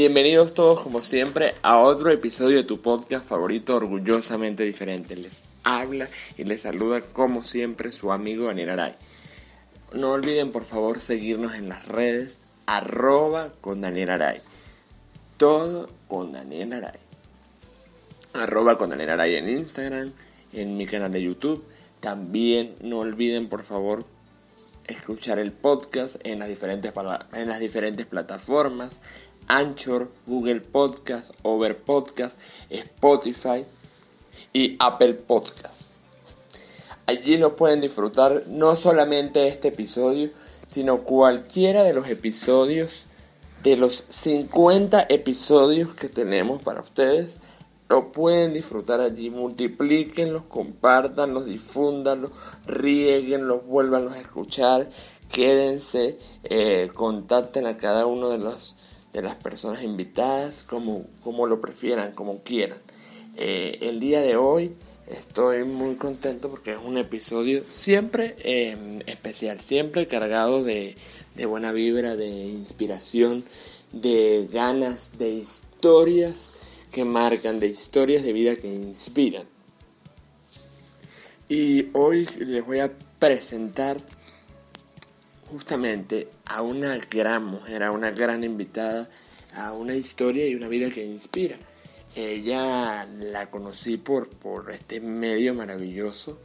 Bienvenidos todos como siempre a otro episodio de tu podcast favorito orgullosamente diferente. Les habla y les saluda como siempre su amigo Daniel Aray. No olviden por favor seguirnos en las redes arroba con Daniel Aray. Todo con Daniel Aray. Arroba con Daniel Aray en Instagram, en mi canal de YouTube. También no olviden por favor escuchar el podcast en las diferentes, en las diferentes plataformas Anchor, Google Podcast, Over Podcast, Spotify y Apple Podcast. Allí lo pueden disfrutar no solamente este episodio, sino cualquiera de los episodios, de los 50 episodios que tenemos para ustedes. Lo pueden disfrutar allí, multiplíquenlos, compartanlos, difúndanlos, rieguenlos, vuélvanlos a escuchar, quédense, eh, contacten a cada uno de los de las personas invitadas, como, como lo prefieran, como quieran. Eh, el día de hoy estoy muy contento porque es un episodio siempre em, especial, siempre cargado de, de buena vibra, de inspiración, de ganas, de historias que marcan, de historias de vida que inspiran. Y hoy les voy a presentar justamente a una gran mujer, a una gran invitada, a una historia y una vida que inspira. Ella la conocí por, por este medio maravilloso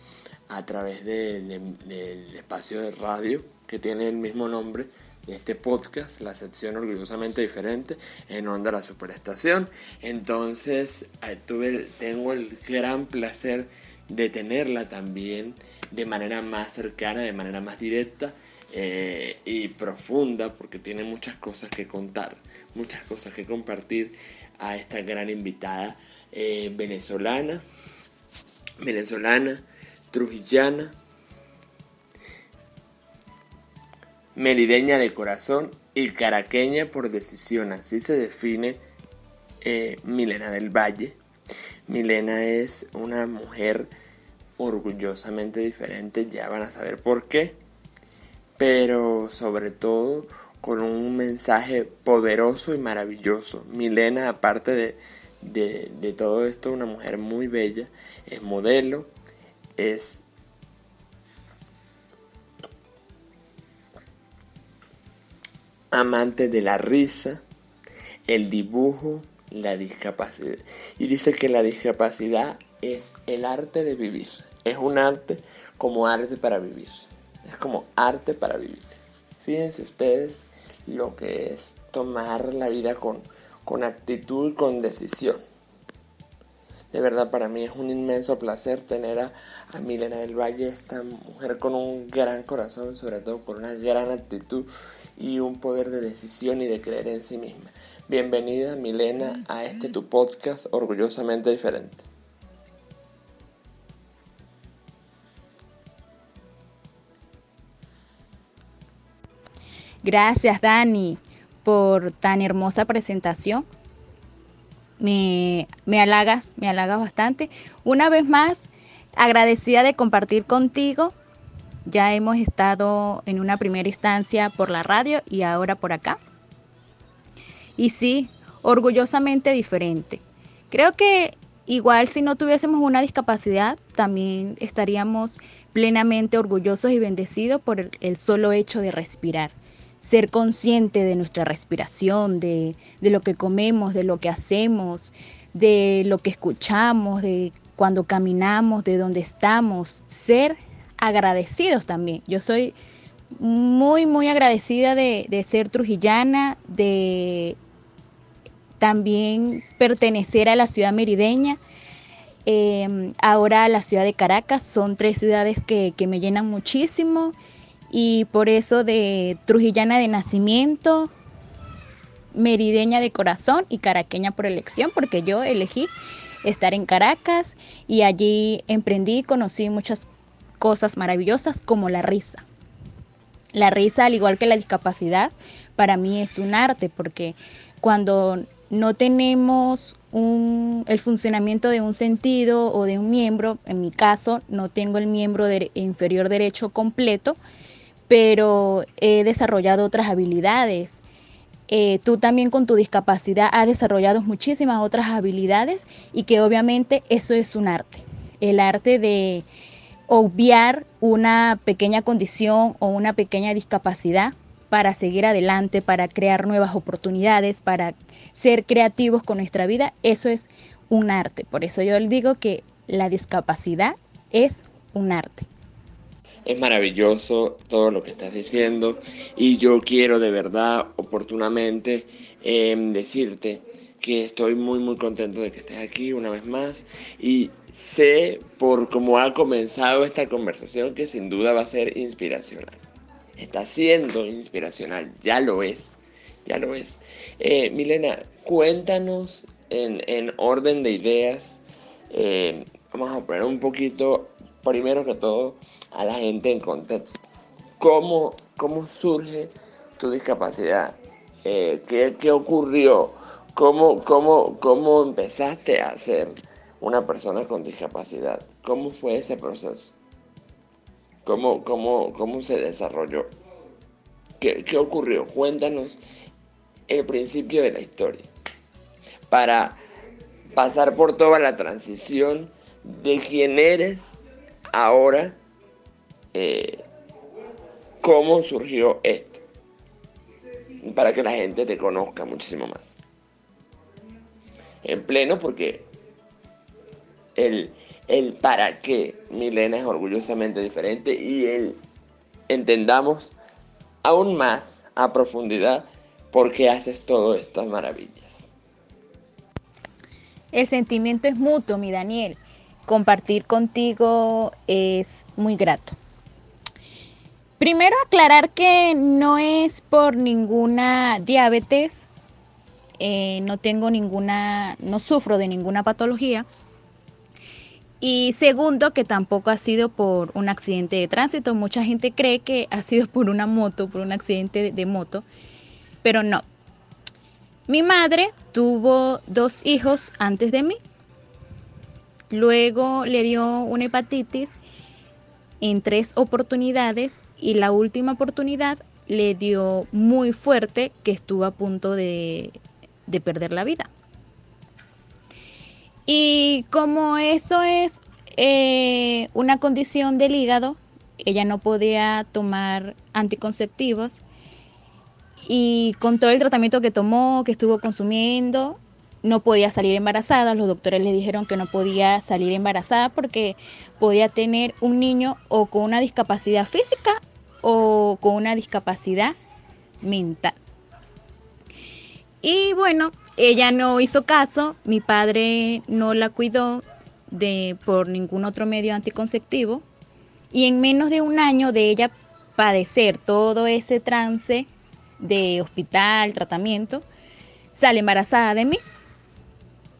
a través del espacio de radio que tiene el mismo nombre de este podcast, la sección orgullosamente diferente en Onda La Superestación. Entonces eh, tuve, tengo el gran placer de tenerla también de manera más cercana, de manera más directa eh, y profunda porque tiene muchas cosas que contar, muchas cosas que compartir a esta gran invitada eh, venezolana, venezolana, trujillana, merideña de corazón y caraqueña por decisión, así se define eh, Milena del Valle. Milena es una mujer orgullosamente diferente, ya van a saber por qué pero sobre todo con un mensaje poderoso y maravilloso. Milena, aparte de, todo esto, una mujer muy bella, es modelo, es amante de la risa, el dibujo, la discapacidad. Y dice que la discapacidad es el arte de vivir. Es un arte como arte para vivir. Es como arte para vivir. Fíjense ustedes lo que es tomar la vida con, con actitud con decisión. De verdad para mí es un inmenso placer tener a, a, Milena del Valle, esta mujer con un gran corazón, sobre todo con una gran actitud y un poder de decisión y de creer en sí misma. Bienvenida Milena a este tu podcast orgullosamente diferente. Gracias, Dani, por tan hermosa presentación. Me, me halagas, me halagas bastante. Una vez más, agradecida de compartir contigo. Ya hemos estado en una primera instancia por la radio y ahora por acá. Y sí, orgullosamente diferente. Creo que igual si no tuviésemos una discapacidad, también estaríamos plenamente orgullosos y bendecidos por el solo hecho de respirar ser consciente de nuestra respiración, de, lo que comemos, de lo que hacemos, de lo que escuchamos, de cuando caminamos, de dónde estamos, ser agradecidos también. Yo soy muy, muy agradecida de, ser trujillana, de también pertenecer a la ciudad merideña, em, ahora a la ciudad de Caracas. Son tres ciudades que, que me llenan muchísimo y por eso de trujillana de nacimiento, merideña de corazón y caraqueña por elección, porque yo elegí estar en Caracas y allí emprendí y conocí muchas cosas maravillosas como la risa. La risa, al igual que la discapacidad, para mí es un arte porque cuando no tenemos el funcionamiento de un sentido o de un miembro, en mi caso no tengo el miembro inferior derecho completo, pero he desarrollado otras habilidades. Eh, tú también con tu discapacidad has desarrollado muchísimas otras habilidades y que obviamente eso es un arte. El arte de obviar una pequeña condición o una pequeña discapacidad para seguir adelante, para crear nuevas oportunidades, para ser creativos con nuestra vida, eso es un arte. Por eso yo digo que la discapacidad es un arte. Es maravilloso todo lo que estás diciendo y yo quiero de verdad, oportunamente, em, decirte que estoy muy muy contento de que estés aquí una vez más y sé por cómo ha comenzado esta conversación que sin duda va a ser inspiracional. Está siendo inspiracional, ya lo es, ya lo es. Eh, Milena, cuéntanos en, orden de ideas, eh, vamos a poner un poquito, primero que todo, a la gente en contexto. ¿Cómo, cómo surge tu discapacidad? Eh, ¿qué, ocurrió? ¿Cómo, cómo, ¿Cómo empezaste a ser una persona con discapacidad? ¿Cómo fue ese proceso? ¿Cómo, cómo, cómo se desarrolló? ¿Qué, ¿Qué ocurrió? Cuéntanos el principio de la historia. Para pasar por toda la transición de quién eres ahora, eh, cómo surgió esto. Para que la gente te conozca muchísimo más. En pleno porque el, el para qué Milena es orgullosamente diferente y el entendamos aún más a profundidad por qué haces todas estas maravillas. El sentimiento es mutuo, mi Daniel. Compartir contigo es muy grato. Primero aclarar que no es por ninguna diabetes, eh, no tengo ninguna, no sufro de ninguna patología. Y segundo, que tampoco ha sido por un accidente de tránsito. Mucha gente cree que ha sido por una moto, por un accidente de moto pero no. Mi madre tuvo dos hijos antes de mí. Luego le dio una hepatitis en tres oportunidades y la última oportunidad le dio muy fuerte que estuvo a punto de, perder la vida. Y como eso es eh, una condición del hígado, ella no podía tomar anticonceptivos y con todo el tratamiento que tomó, que estuvo consumiendo, no podía salir embarazada. Los doctores le dijeron que no podía salir embarazada porque podía tener un niño o con una discapacidad física o con una discapacidad mental. Y bueno, ella no hizo caso, mi padre no la cuidó de, por ningún otro medio anticonceptivo y en menos de un año de ella padecer todo ese trance de hospital, tratamiento, sale embarazada de mí.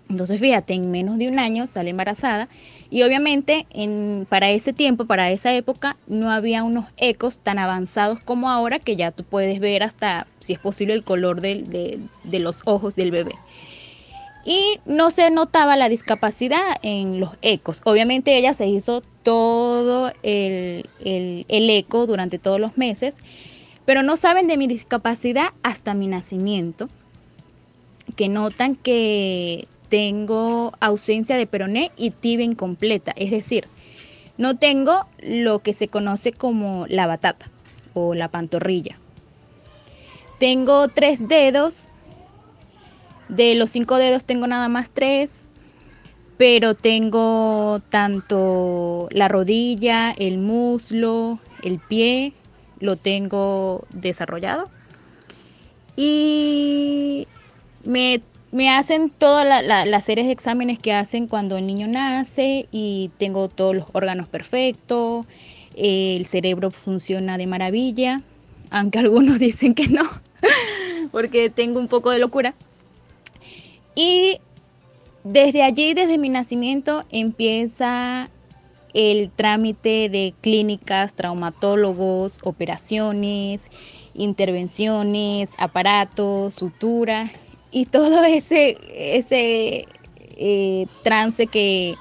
Entonces, fíjate, en menos de un año sale embarazada y obviamente en, para ese tiempo, para esa época, no había unos ecos tan avanzados como ahora que ya tú puedes ver hasta, si es posible, el color de, los ojos del bebé. Y no se notaba la discapacidad en los ecos. Obviamente ella se hizo todo el, el eco durante todos los meses pero no saben de mi discapacidad hasta mi nacimiento, que notan que tengo ausencia de peroné y tibia incompleta, es decir, no tengo lo que se conoce como la batata o la pantorrilla. Tengo tres dedos, de los cinco dedos tengo nada más tres, pero tengo tanto la rodilla, el muslo, el pie lo tengo desarrollado. Y me, hacen todas las series de exámenes que hacen cuando el niño nace y tengo todos los órganos perfectos. el cerebro funciona de maravilla, aunque algunos dicen que no, porque tengo un poco de locura. Y desde allí, desde mi nacimiento, empieza el trámite de clínicas, traumatólogos, operaciones, intervenciones, aparatos, sutura y todo ese, ese eh, trance que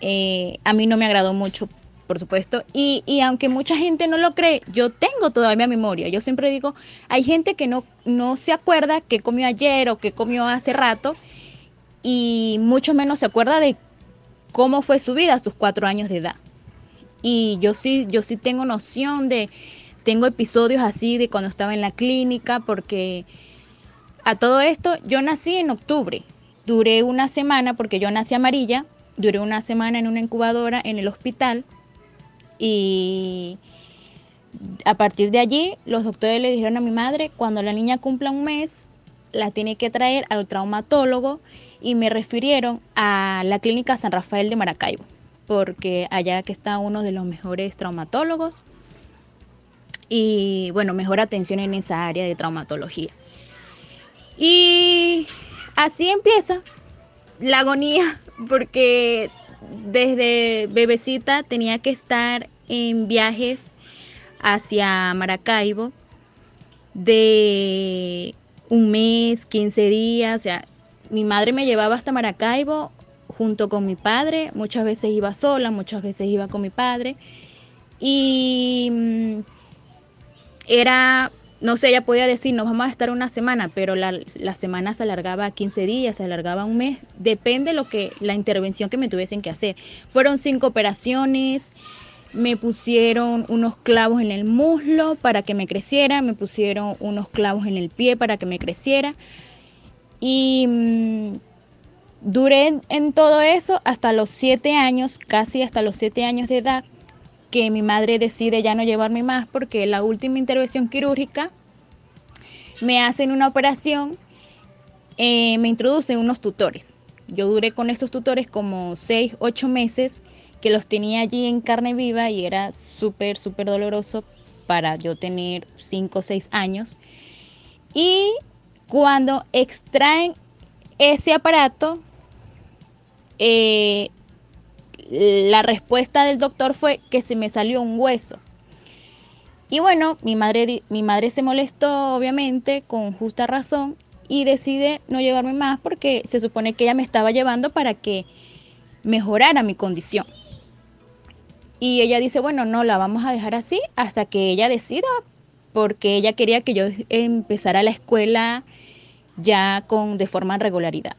eh, a mí no me agradó mucho, por supuesto. Y, y, aunque mucha gente no lo cree, yo tengo todavía memoria. Yo siempre digo, hay gente que no, no se acuerda que comió ayer o que comió hace rato y mucho menos se acuerda de cómo fue su vida a sus cuatro años de edad. Y yo sí, yo sí tengo noción de, tengo episodios así de cuando estaba en la clínica, porque a todo esto yo nací en octubre. Duré una semana, porque yo nací amarilla, duré una semana en una incubadora en el hospital y a partir de allí los doctores le dijeron a mi madre, cuando la niña cumpla un mes, la tiene que traer al traumatólogo y me refirieron a la clínica San Rafael de Maracaibo, porque allá que está uno de los mejores traumatólogos y bueno, mejor atención en esa área de traumatología. Y así empieza la agonía, porque desde bebecita tenía que estar en viajes hacia Maracaibo de un mes, 15 días, o sea, mi madre me llevaba hasta Maracaibo junto con mi padre, muchas veces iba sola, muchas veces iba con mi padre. Y mm, era, no sé, ella podía decir, nos vamos a estar una semana, pero la, semana se alargaba a 15 días, se alargaba un mes, depende lo que, la intervención que me tuviesen que hacer. Fueron cinco operaciones, me pusieron unos clavos en el muslo para que me creciera, me pusieron unos clavos en el pie para que me creciera. Y mm, duré en todo eso hasta los siete años, casi hasta los siete años de edad, que mi madre decide ya no llevarme más porque la última intervención quirúrgica me hacen una operación, eh, me introducen unos tutores. Yo duré con esos tutores como seis, ocho meses que los tenía allí en carne viva y era súper, súper doloroso para yo tener cinco o seis años. Y cuando extraen ese aparato, eh, la respuesta del doctor fue que se me salió un hueso. Y bueno, mi madre, mi madre se molestó, obviamente, con justa razón, y decide no llevarme más porque se supone que ella me estaba llevando para que mejorara mi condición. Y ella dice, bueno, no, la vamos a dejar así hasta que ella decida porque ella quería que yo empezara la escuela ya con de forma regularidad.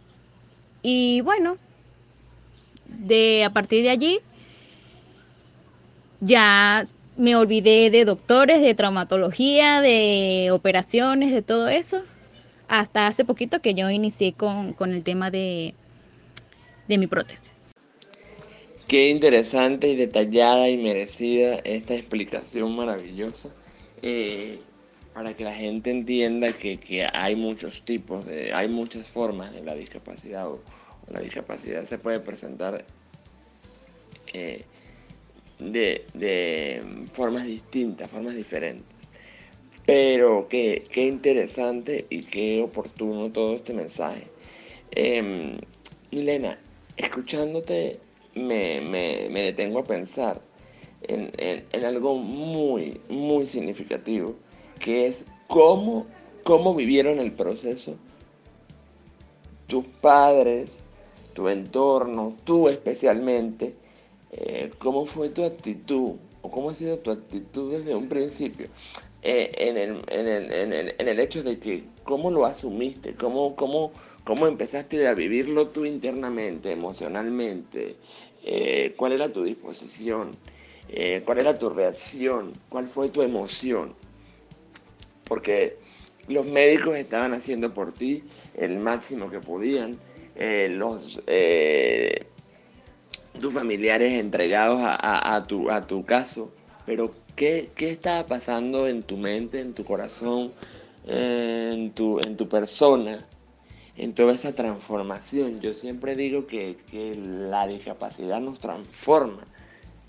Y bueno, de a partir de allí ya me olvidé de doctores, de traumatología, de operaciones, de todo eso, hasta hace poquito que yo inicié con, con el tema de, de mi prótesis. Qué interesante y detallada y merecida esta explicación maravillosa. Eh, para que la gente entienda que, hay muchos tipos, de, hay muchas formas de la discapacidad la discapacidad se puede presentar eh, de, formas distintas, formas diferentes. Pero qué, interesante y qué oportuno todo este mensaje. Eh, Milena, escuchándote me, detengo a pensar en, en algo muy, muy significativo que es cómo, cómo vivieron el proceso tus padres, tu entorno, tú especialmente, eh, cómo fue tu actitud o cómo ha sido tu actitud desde un principio eh, en, el, en, el, en, el, en, el, hecho de que cómo lo asumiste, cómo, cómo, cómo empezaste a vivirlo tú internamente, emocionalmente, eh, cuál era tu disposición, cuál era tu reacción, cuál fue tu emoción porque los médicos estaban haciendo por ti el máximo que podían, eh, los, eh, tus familiares entregados a, tu, a tu caso, pero ¿qué, estaba pasando en tu mente, en tu corazón, en tu, en tu persona, en toda esa transformación? Yo siempre digo que, que la discapacidad nos transforma,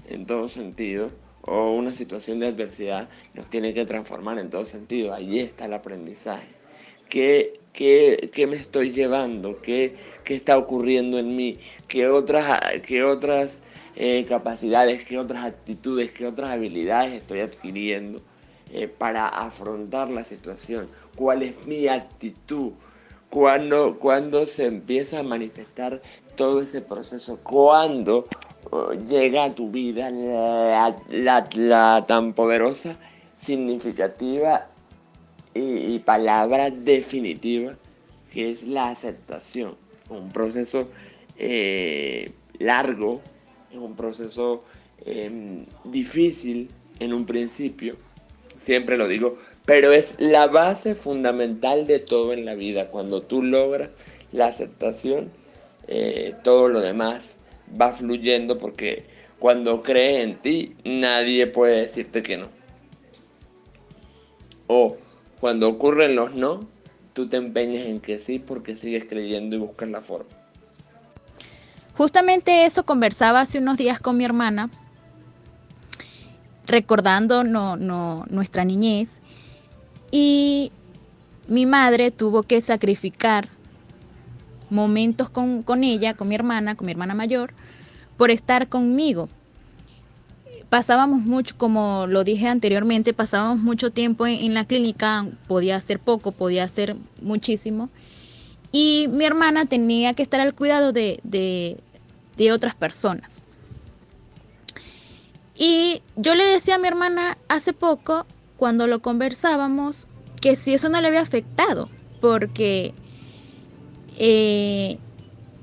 en todo sentido o una situación de adversidad nos tiene que transformar en todo sentido. Allí está el aprendizaje. ¿Qué, qué, me estoy llevando? ¿Qué, ¿Qué, está ocurriendo en mí? ¿Qué otras, qué otras eh, capacidades, qué otras actitudes, qué otras habilidades estoy adquiriendo eh, para afrontar la situación? ¿Cuál es mi actitud? ¿Cuándo, cuando se empieza a manifestar todo ese proceso? ¿Cuándo llega a tu vida la, tan poderosa, significativa y, palabra definitiva que es la aceptación. Un proceso eh, largo, es un proceso em, difícil en un principio, siempre lo digo, pero es la base fundamental de todo en la vida. Cuando tú logras la aceptación, eh, todo lo demás va fluyendo porque cuando crees en ti, nadie puede decirte que no. O cuando ocurren los no, tú te empeñas en que sí porque sigues creyendo y buscas la forma. Justamente eso conversaba hace unos días con mi hermana, recordando no, no, nuestra niñez, y mi madre tuvo que sacrificar momentos con, ella, con mi hermana, con mi hermana mayor, por estar conmigo. Pasábamos mucho, como lo dije anteriormente, pasábamos mucho tiempo en, la clínica, podía ser poco, podía ser muchísimo. Y mi hermana tenía que estar al cuidado de, de otras personas. Y yo le decía a mi hermana hace poco, cuando lo conversábamos, que si eso no le había afectado, porque eh,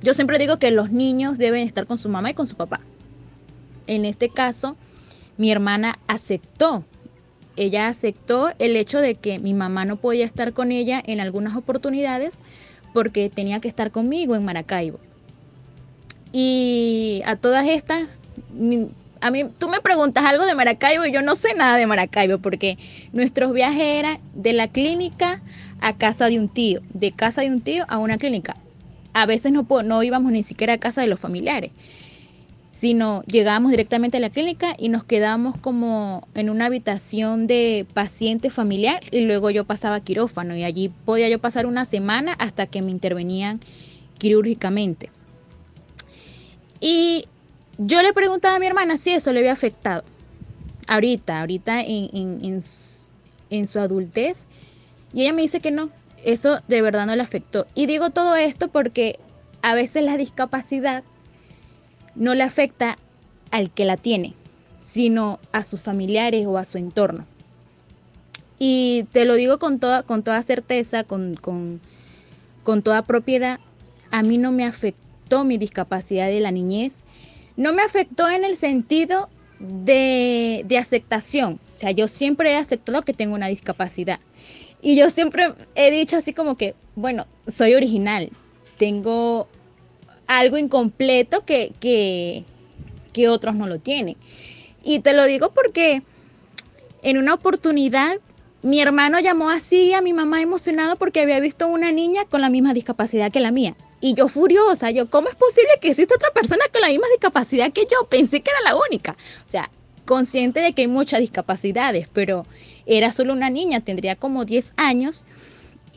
yo siempre digo que los niños deben estar con su mamá y con su papá. En este caso, mi hermana aceptó. Ella aceptó el hecho de que mi mamá no podía estar con ella en algunas oportunidades porque tenía que estar conmigo en Maracaibo. Y a todas estas, a mí tú me preguntas algo de Maracaibo y yo no sé nada de Maracaibo porque nuestros viajes eran de la clínica a casa de un tío, de casa de un tío a una clínica. A veces no, no íbamos ni siquiera a casa de los familiares, sino llegábamos directamente a la clínica y nos quedábamos como en una habitación de paciente familiar y luego yo pasaba quirófano y allí podía yo pasar una semana hasta que me intervenían quirúrgicamente. Y yo le preguntaba a mi hermana si eso le había afectado. Ahorita, ahorita en, en su adultez, y ella me dice que no, eso de verdad no le afectó. Y digo todo esto porque a veces la discapacidad no le afecta al que la tiene, sino a sus familiares o a su entorno. Y te lo digo con toda, con toda certeza, con, toda propiedad, a mí no me afectó mi discapacidad de la niñez. No me afectó en el sentido de, de aceptación. O sea, yo siempre he aceptado que tengo una discapacidad. Y yo siempre he dicho así como que, bueno, soy original, tengo algo incompleto que, que, que otros no lo tienen. Y te lo digo porque en una oportunidad mi hermano llamó así a mi mamá emocionado porque había visto una niña con la misma discapacidad que la mía. Y yo furiosa, yo, ¿cómo es posible que exista otra persona con la misma discapacidad que yo? Pensé que era la única. O sea, consciente de que hay muchas discapacidades, pero era solo una niña, tendría como 10 años.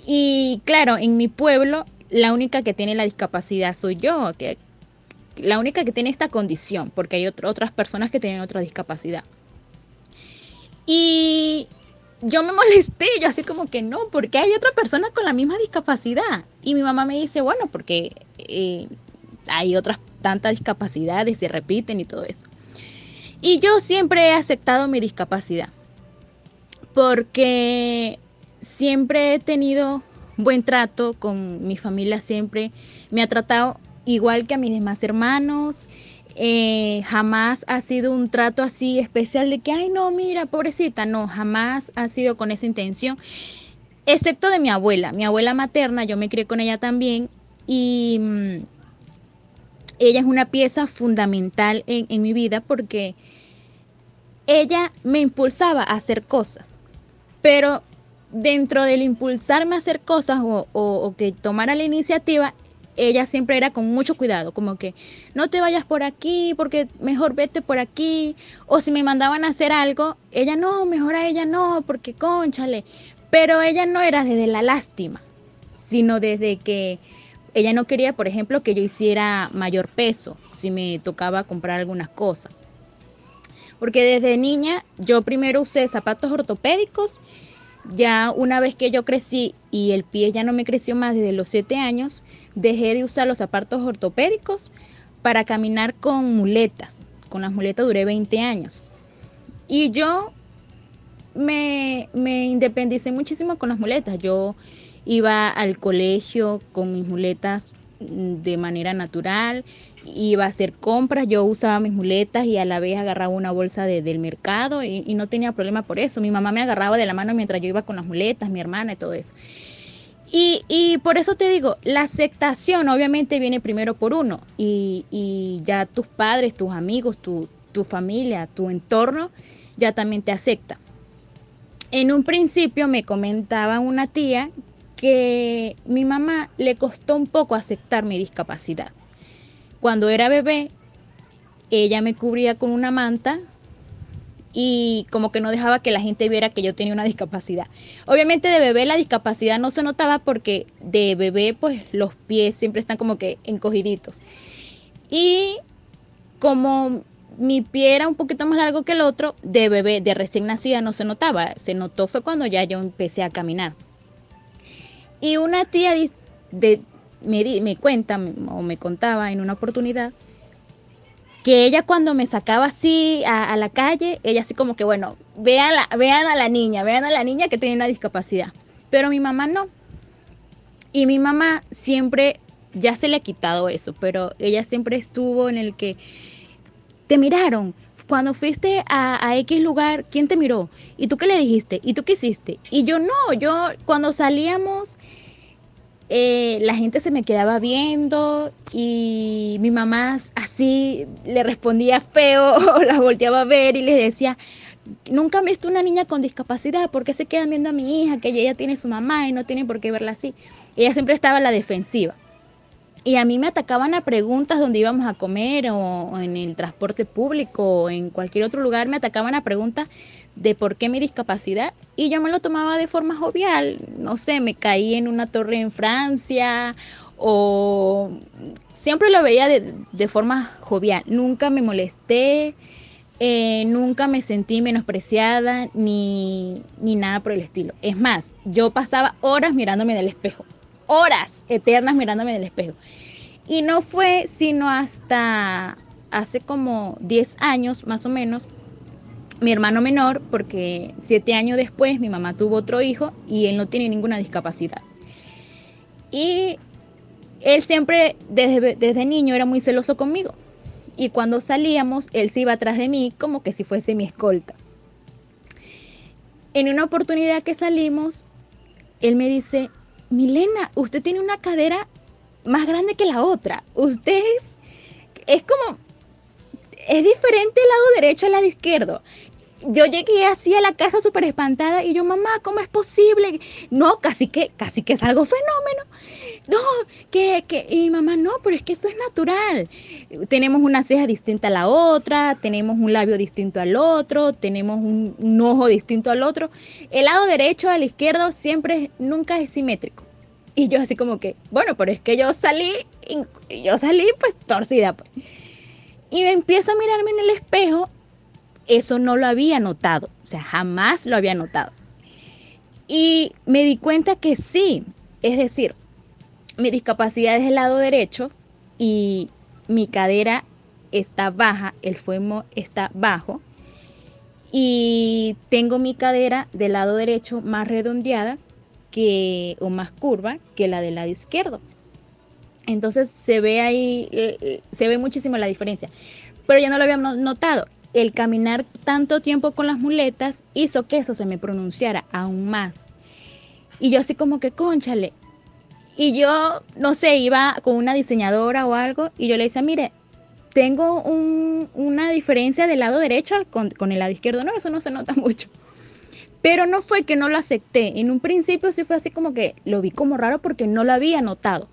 Y claro, en mi pueblo la única que tiene la discapacidad soy yo, que, la única que tiene esta condición, porque hay otras personas que tienen otra discapacidad. Y yo me molesté, yo así como que no, porque hay otra persona con la misma discapacidad. Y mi mamá me dice, bueno, porque eh, hay otras tantas discapacidades, se repiten y todo eso. Y yo siempre he aceptado mi discapacidad porque siempre he tenido buen trato con mi familia, siempre me ha tratado igual que a mis demás hermanos. Eh, jamás ha sido un trato así especial de que, ay, no, mira, pobrecita, no, jamás ha sido con esa intención, excepto de mi abuela, mi abuela materna, yo me crié con ella también y mm, ella es una pieza fundamental en, en mi vida porque ella me impulsaba a hacer cosas. Pero dentro del impulsarme a hacer cosas o, que tomara la iniciativa, ella siempre era con mucho cuidado, como que no te vayas por aquí, porque mejor vete por aquí. O si me mandaban a hacer algo, ella no, mejor a ella no, porque conchale. Pero ella no era desde la lástima, sino desde que ella no quería, por ejemplo, que yo hiciera mayor peso si me tocaba comprar algunas cosas. Porque desde niña yo primero usé zapatos ortopédicos ya una vez que yo crecí y el pie ya no me creció más desde los 7 años, dejé de usar los zapatos ortopédicos para caminar con muletas. Con las muletas duré 20 años. Y yo me, me independicé muchísimo con las muletas. Yo iba al colegio con mis muletas de manera natural, iba a hacer compras, yo usaba mis muletas y a la vez agarraba una bolsa del mercado y, no tenía problema por eso. Mi mamá me agarraba de la mano mientras yo iba con las muletas, mi hermana y todo eso. Y, por eso te digo, la aceptación obviamente viene primero por uno y, y ya tus padres, tus amigos, tu, tu familia, tu entorno ya también te acepta. En un principio me comentaba una tía que mi mamá le costó un poco aceptar mi discapacidad. Cuando era bebé, ella me cubría con una manta y como que no dejaba que la gente viera que yo tenía una discapacidad. Obviamente de bebé la discapacidad no se notaba porque de bebé pues los pies siempre están como que encogiditos. Y como mi pie era un poquito más largo que el otro, de bebé, de recién nacida no se notaba. Se notó fue cuando ya yo empecé a caminar. Y una tía de, me, cuenta o me contaba en una oportunidad que ella cuando me sacaba así a, la calle, ella así como que, bueno, vean, vean a la niña, vean a la niña que tiene una discapacidad. Pero mi mamá no. Y mi mamá siempre, ya se le ha quitado eso, pero ella siempre estuvo en el que te miraron. Cuando fuiste a, X lugar, ¿quién te miró? ¿Y tú qué le dijiste? ¿Y tú qué hiciste? Y yo no, yo cuando salíamos, eh, la gente se me quedaba viendo y mi mamá así le respondía feo, o la volteaba a ver y les decía, nunca he visto una niña con discapacidad, ¿por qué se quedan viendo a mi hija que ella tiene su mamá y no tiene por qué verla así? Ella siempre estaba a la defensiva. Y a mí me atacaban a preguntas donde íbamos a comer o, en el transporte público o en cualquier otro lugar, me atacaban a preguntas de por qué mi discapacidad y yo me lo tomaba de forma jovial. No sé, me caí en una torre en Francia o siempre lo veía de, forma jovial. Nunca me molesté, eh, nunca me sentí menospreciada ni, ni nada por el estilo. Es más, yo pasaba horas mirándome en el espejo horas eternas mirándome en el espejo. Y no fue sino hasta hace como 10 años más o menos, mi hermano menor, porque 7 años después mi mamá tuvo otro hijo y él no tiene ninguna discapacidad. Y él siempre desde, desde niño era muy celoso conmigo. Y cuando salíamos, él se iba atrás de mí como que si fuese mi escolta. En una oportunidad que salimos, él me dice, Milena, usted tiene una cadera más grande que la otra. Usted es, es como, es diferente el lado derecho al lado izquierdo. Yo llegué así a la casa súper espantada y yo, mamá, ¿cómo es posible? No, casi que, casi que es algo fenómeno. No, que, que, y mamá, no, pero es que eso es natural. Tenemos una ceja distinta a la otra, tenemos un labio distinto al otro, tenemos un, un ojo distinto al otro. El lado derecho al izquierdo siempre, nunca es simétrico. Y yo así como que, bueno, pero es que yo salí, yo salí pues torcida. Pues. Y me empiezo a mirarme en el espejo, eso no lo había notado, o sea, jamás lo había notado. Y me di cuenta que sí, es decir, mi discapacidad es el lado derecho y mi cadera está baja, el fuemo está bajo y tengo mi cadera del lado derecho más redondeada o más curva que la del lado izquierdo. Entonces se ve ahí, eh, eh, se ve muchísimo la diferencia. Pero yo no lo había notado. El caminar tanto tiempo con las muletas hizo que eso se me pronunciara aún más. Y yo así como que, conchale. Y yo, no sé, iba con una diseñadora o algo y yo le decía, mire, tengo una diferencia del lado derecho con, con el lado izquierdo. No, eso no se nota mucho. Pero no fue que no lo acepté. En un principio sí fue así como que lo vi como raro porque no lo había notado.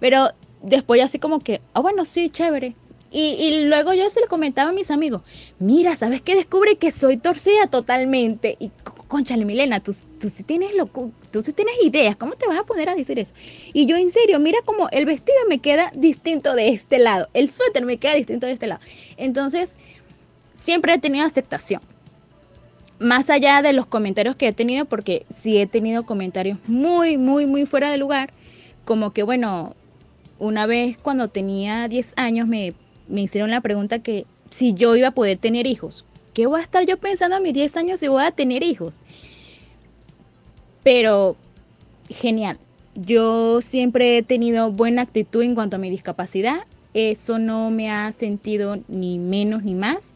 Pero después así como que, ah, bueno, sí, chévere. Y, luego yo se lo comentaba a mis amigos, mira, ¿sabes qué? Descubre que soy torcida totalmente. Y conchale, Milena, tú, tú, sí tienes loco, tú sí tienes ideas, ¿cómo te vas a poner a decir eso? Y yo en serio, mira como el vestido me queda distinto de este lado, el suéter me queda distinto de este lado. Entonces, siempre he tenido aceptación. Más allá de los comentarios que he tenido, porque sí he tenido comentarios muy, muy, muy fuera de lugar, como que, bueno, una vez cuando tenía 10 años me me hicieron la pregunta que si yo iba a poder tener hijos. ¿Qué voy a estar yo pensando a mis 10 años si voy a tener hijos? Pero genial. Yo siempre he tenido buena actitud en cuanto a mi discapacidad. Eso no me ha sentido ni menos ni más.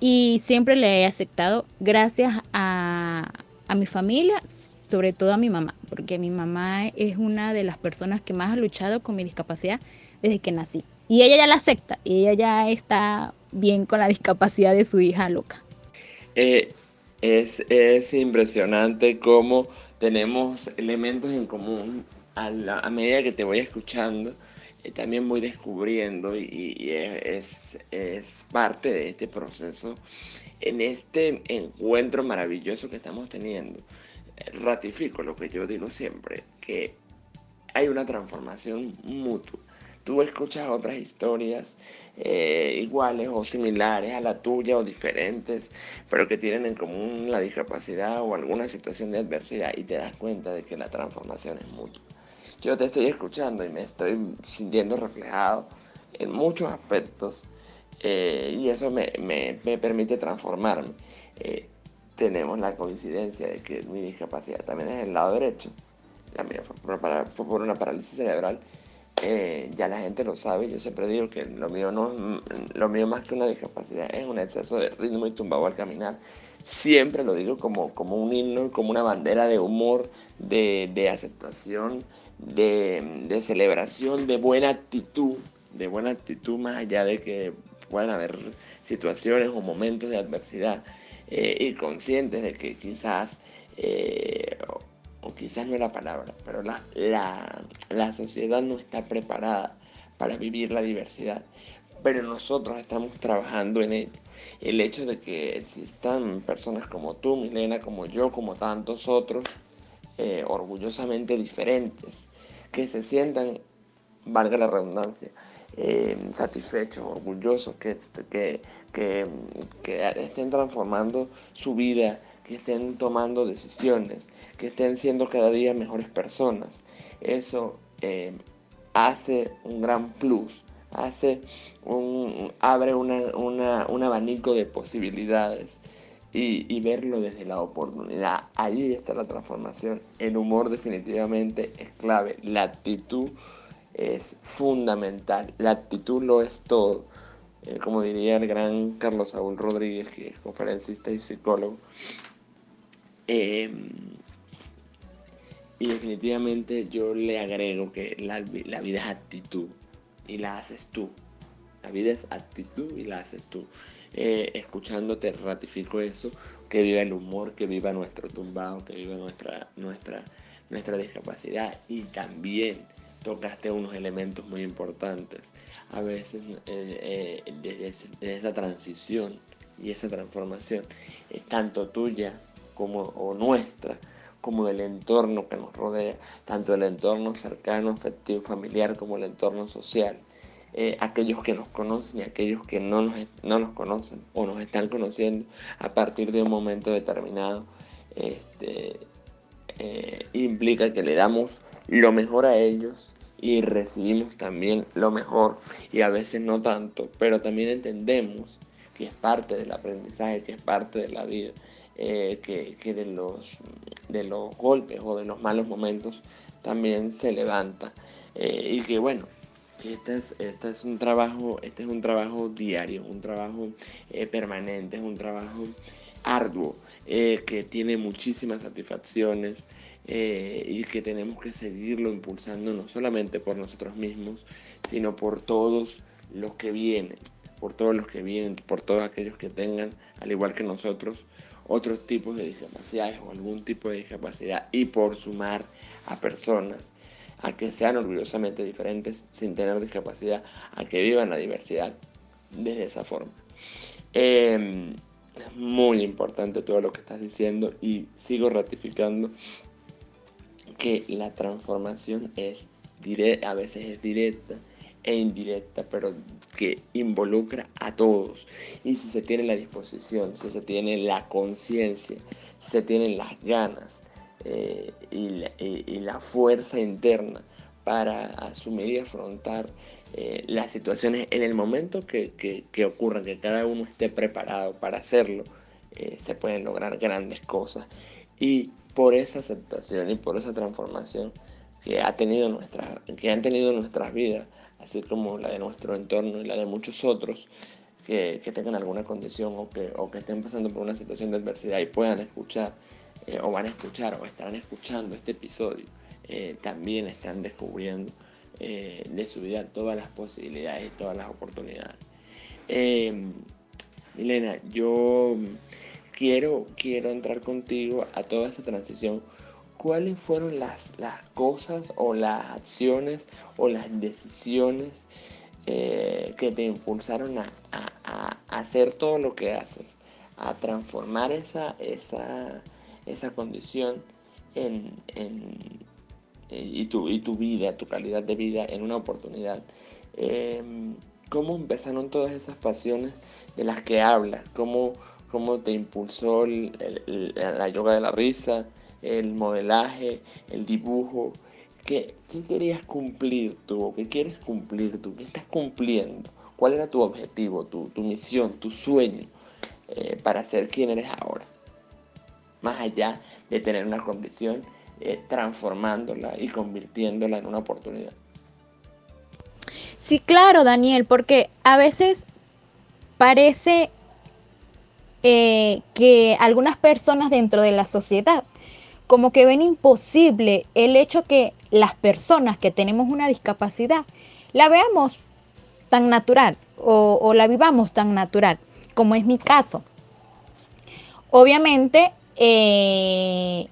Y siempre le he aceptado gracias a, a mi familia, sobre todo a mi mamá, porque mi mamá es una de las personas que más ha luchado con mi discapacidad desde que nací. Y ella ya la acepta, y ella ya está bien con la discapacidad de su hija loca. Eh, es, es, impresionante cómo tenemos elementos en común a, medida que te voy escuchando. Eh, también voy descubriendo y, es, es, parte de este proceso en este encuentro maravilloso que estamos teniendo. Ratifico lo que yo digo siempre, que hay una transformación mutua tú escuchas otras historias eh, iguales o similares a la tuya o diferentes, pero que tienen en común la discapacidad o alguna situación de adversidad y te das cuenta de que la transformación es mutua. Yo te estoy escuchando y me estoy sintiendo reflejado en muchos aspectos eh, y eso me, permite transformarme. Eh, tenemos la coincidencia de que mi discapacidad también es el lado derecho, la mía por una parálisis cerebral eh, ya la gente lo sabe, yo siempre digo que lo mío, no, lo mío más que una discapacidad es un exceso de ritmo y tumbado al caminar. Siempre lo digo como, como un himno, como una bandera de humor, de, aceptación, de, de, celebración, de buena actitud, de buena actitud más allá de que puedan haber situaciones o momentos de adversidad eh, y conscientes de que quizás eh, o quizás no la palabra, pero la, la, sociedad no está preparada para vivir la diversidad. Pero nosotros estamos trabajando en ello. El hecho de que existan personas como tú, Milena, como yo, como tantos otros, eh, orgullosamente diferentes, que se sientan, valga la redundancia, eh, satisfechos, orgullosos, que, que, que estén transformando su vida que estén tomando decisiones, que estén siendo cada día mejores personas. Eso eh, hace un gran plus, hace un, abre un abanico de posibilidades y, y, verlo desde la oportunidad. Ahí está la transformación. El humor definitivamente es clave. La actitud es fundamental. La actitud lo es todo. Eh, como diría el gran Carlos Saúl Rodríguez, que es conferencista y psicólogo, Em, y definitivamente yo le agrego que la, vida es actitud y la haces tú. La vida es actitud y la haces tú. Eh, escuchándote ratifico eso, que viva el humor, que viva nuestro tumbado, que viva nuestra, nuestra, nuestra discapacidad y también tocaste unos elementos muy importantes. A veces eh, eh, desde, esa transición y esa transformación, es tanto tuya como, o nuestra, como del entorno que nos rodea, tanto el entorno cercano, afectivo, familiar, como el entorno social. Eh, aquellos que nos conocen y aquellos que no nos, no nos conocen o nos están conociendo a partir de un momento determinado, este, eh, implica que le damos lo mejor a ellos y recibimos también lo mejor y a veces no tanto, pero también entendemos que es parte del aprendizaje, que es parte de la vida eh, que, de, los, de los golpes o de los malos momentos también se levanta. Eh, y que bueno, este es, este es un trabajo, este es un trabajo diario, un trabajo eh, permanente, es un trabajo arduo, que tiene muchísimas satisfacciones y que tenemos que seguirlo impulsando no solamente por nosotros mismos, sino por todos los que vienen, por todos los que vienen, por todos aquellos que tengan, al igual que nosotros, otros tipos de discapacidades o algún tipo de discapacidad y por sumar a personas a que sean orgullosamente diferentes sin tener discapacidad, a que vivan la diversidad desde esa forma. Em, es muy importante todo lo que estás diciendo y sigo ratificando que la transformación es a veces es directa e indirecta, pero que involucra a todos. Y si se tiene la disposición, si se tiene la conciencia, si se tienen las ganas eh, y, la, fuerza interna para asumir y afrontar eh, las situaciones en el momento que, que, ocurran, que cada uno esté preparado para hacerlo, eh, se pueden lograr grandes cosas. Y por esa aceptación y por esa transformación que, ha tenido nuestra, que han tenido nuestras vidas, así como la de nuestro entorno y la de muchos otros que, tengan alguna condición o que, o que estén pasando por una situación de adversidad y puedan escuchar eh, o van a escuchar o estarán escuchando este episodio, eh, también están descubriendo eh, de su vida todas las posibilidades y todas las oportunidades. Milena, yo quiero, quiero entrar contigo a toda esta transición cuáles fueron las, cosas o las acciones o las decisiones eh, que te impulsaron a, hacer todo lo que haces, a transformar esa, esa, esa condición en, y, tu, y tu vida, tu calidad de vida en una oportunidad. Em, ¿Cómo empezaron todas esas pasiones de las que hablas? ¿Cómo, cómo te impulsó la yoga de la risa? El modelaje, el dibujo. ¿Qué, querías cumplir tú? ¿Qué quieres cumplir tú? ¿Qué estás cumpliendo? ¿Cuál era tu objetivo, tu, misión, tu sueño eh, para ser quien eres ahora? Más allá de tener una condición, eh, transformándola y convirtiéndola en una oportunidad. Sí, claro, Daniel, porque a veces parece eh, que algunas personas dentro de la sociedad como que ven imposible el hecho que las personas que tenemos una discapacidad la veamos tan natural o, la vivamos tan natural, como es mi caso. Obviamente eh,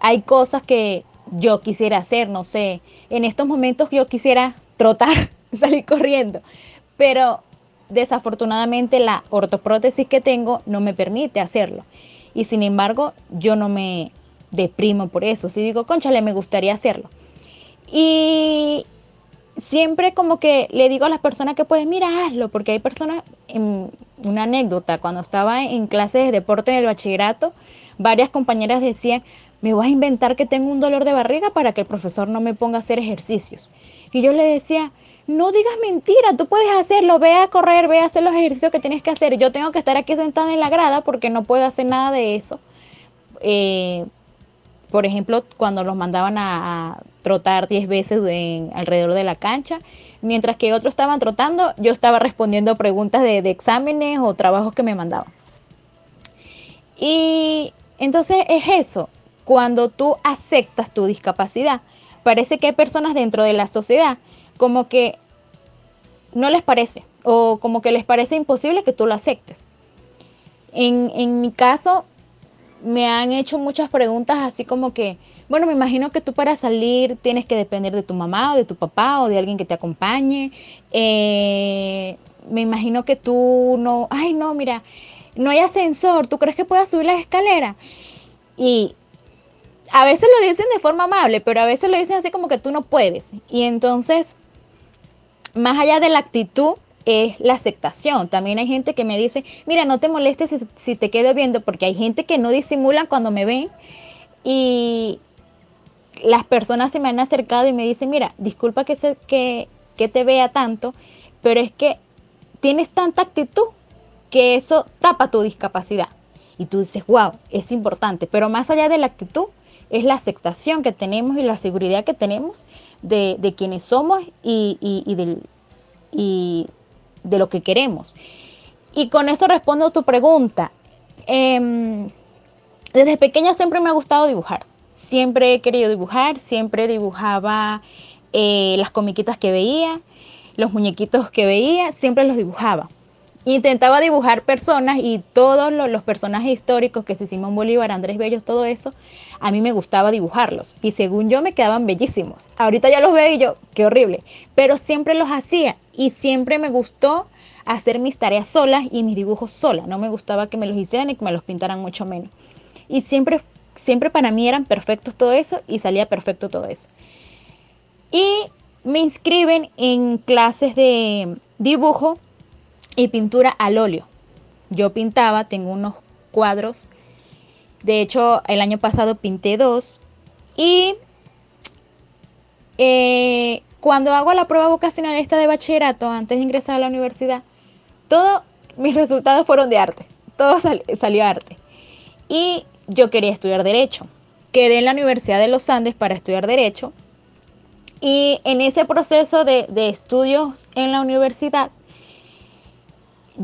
hay cosas que yo quisiera hacer, no sé, en estos momentos yo quisiera trotar, salir corriendo, pero desafortunadamente la ortoprótesis que tengo no me permite hacerlo. Y sin embargo, yo no me, deprimo por eso. Si digo, conchale, me gustaría hacerlo. Y siempre como que le digo a las personas que pueden, mira, hazlo, porque hay personas, una anécdota, cuando estaba en clases de deporte en el bachillerato, varias compañeras decían, me voy a inventar que tengo un dolor de barriga para que el profesor no me ponga a hacer ejercicios. Y yo le decía, no digas mentira, tú puedes hacerlo, ve a correr, ve a hacer los ejercicios que tienes que hacer. Yo tengo que estar aquí sentada en la grada porque no puedo hacer nada de eso. Eh, por ejemplo, cuando los mandaban a, trotar 10 veces alrededor de la cancha, mientras que otros estaban trotando, yo estaba respondiendo preguntas de, exámenes o trabajos que me mandaban. Y entonces es eso, cuando tú aceptas tu discapacidad, parece que hay personas dentro de la sociedad como que no les parece o como que les parece imposible que tú lo aceptes. En, en mi caso, me han hecho muchas preguntas así como que, bueno, me imagino que tú para salir tienes que depender de tu mamá o de tu papá o de alguien que te acompañe. Eh, me imagino que tú no, ay no, mira, no hay ascensor, ¿tú crees que puedas subir las escaleras? Y a veces lo dicen de forma amable, pero a veces lo dicen así como que tú no puedes. Y entonces, más allá de la actitud, es la aceptación. También hay gente que me dice, mira, no te molestes si, te quedo viendo, porque hay gente que no disimulan cuando me ven y las personas se me han acercado y me dicen, mira, disculpa que, se, que, que te vea tanto, pero es que tienes tanta actitud que eso tapa tu discapacidad. Y tú dices, wow, es importante, pero más allá de la actitud, es la aceptación que tenemos y la seguridad que tenemos de, de quienes somos y, del, y de lo que queremos. Y con eso respondo a tu pregunta. Em, desde pequeña siempre me ha gustado dibujar. Siempre he querido dibujar, siempre dibujaba eh, las comiquitas que veía, los muñequitos que veía, siempre los dibujaba. Intentaba dibujar personas y todos los, personajes históricos que se Simón Bolívar, Andrés Bellos, todo eso, a mí me gustaba dibujarlos y según yo me quedaban bellísimos. Ahorita ya los veo y yo, qué horrible, pero siempre los hacía y siempre me gustó hacer mis tareas solas y mis dibujos solas. No me gustaba que me los hicieran y que me los pintaran mucho menos. Y siempre, siempre para mí eran perfectos todo eso y salía perfecto todo eso. Y me inscriben en clases de dibujo y pintura al óleo. Yo pintaba, tengo unos cuadros. De hecho, el año pasado pinté dos. Y eh, cuando hago la prueba vocacional esta de bachillerato, antes de ingresar a la universidad, todos mis resultados fueron de arte. Todo salió arte. Y yo quería estudiar derecho. Quedé en la Universidad de los Andes para estudiar derecho. Y en ese proceso de estudios en la universidad,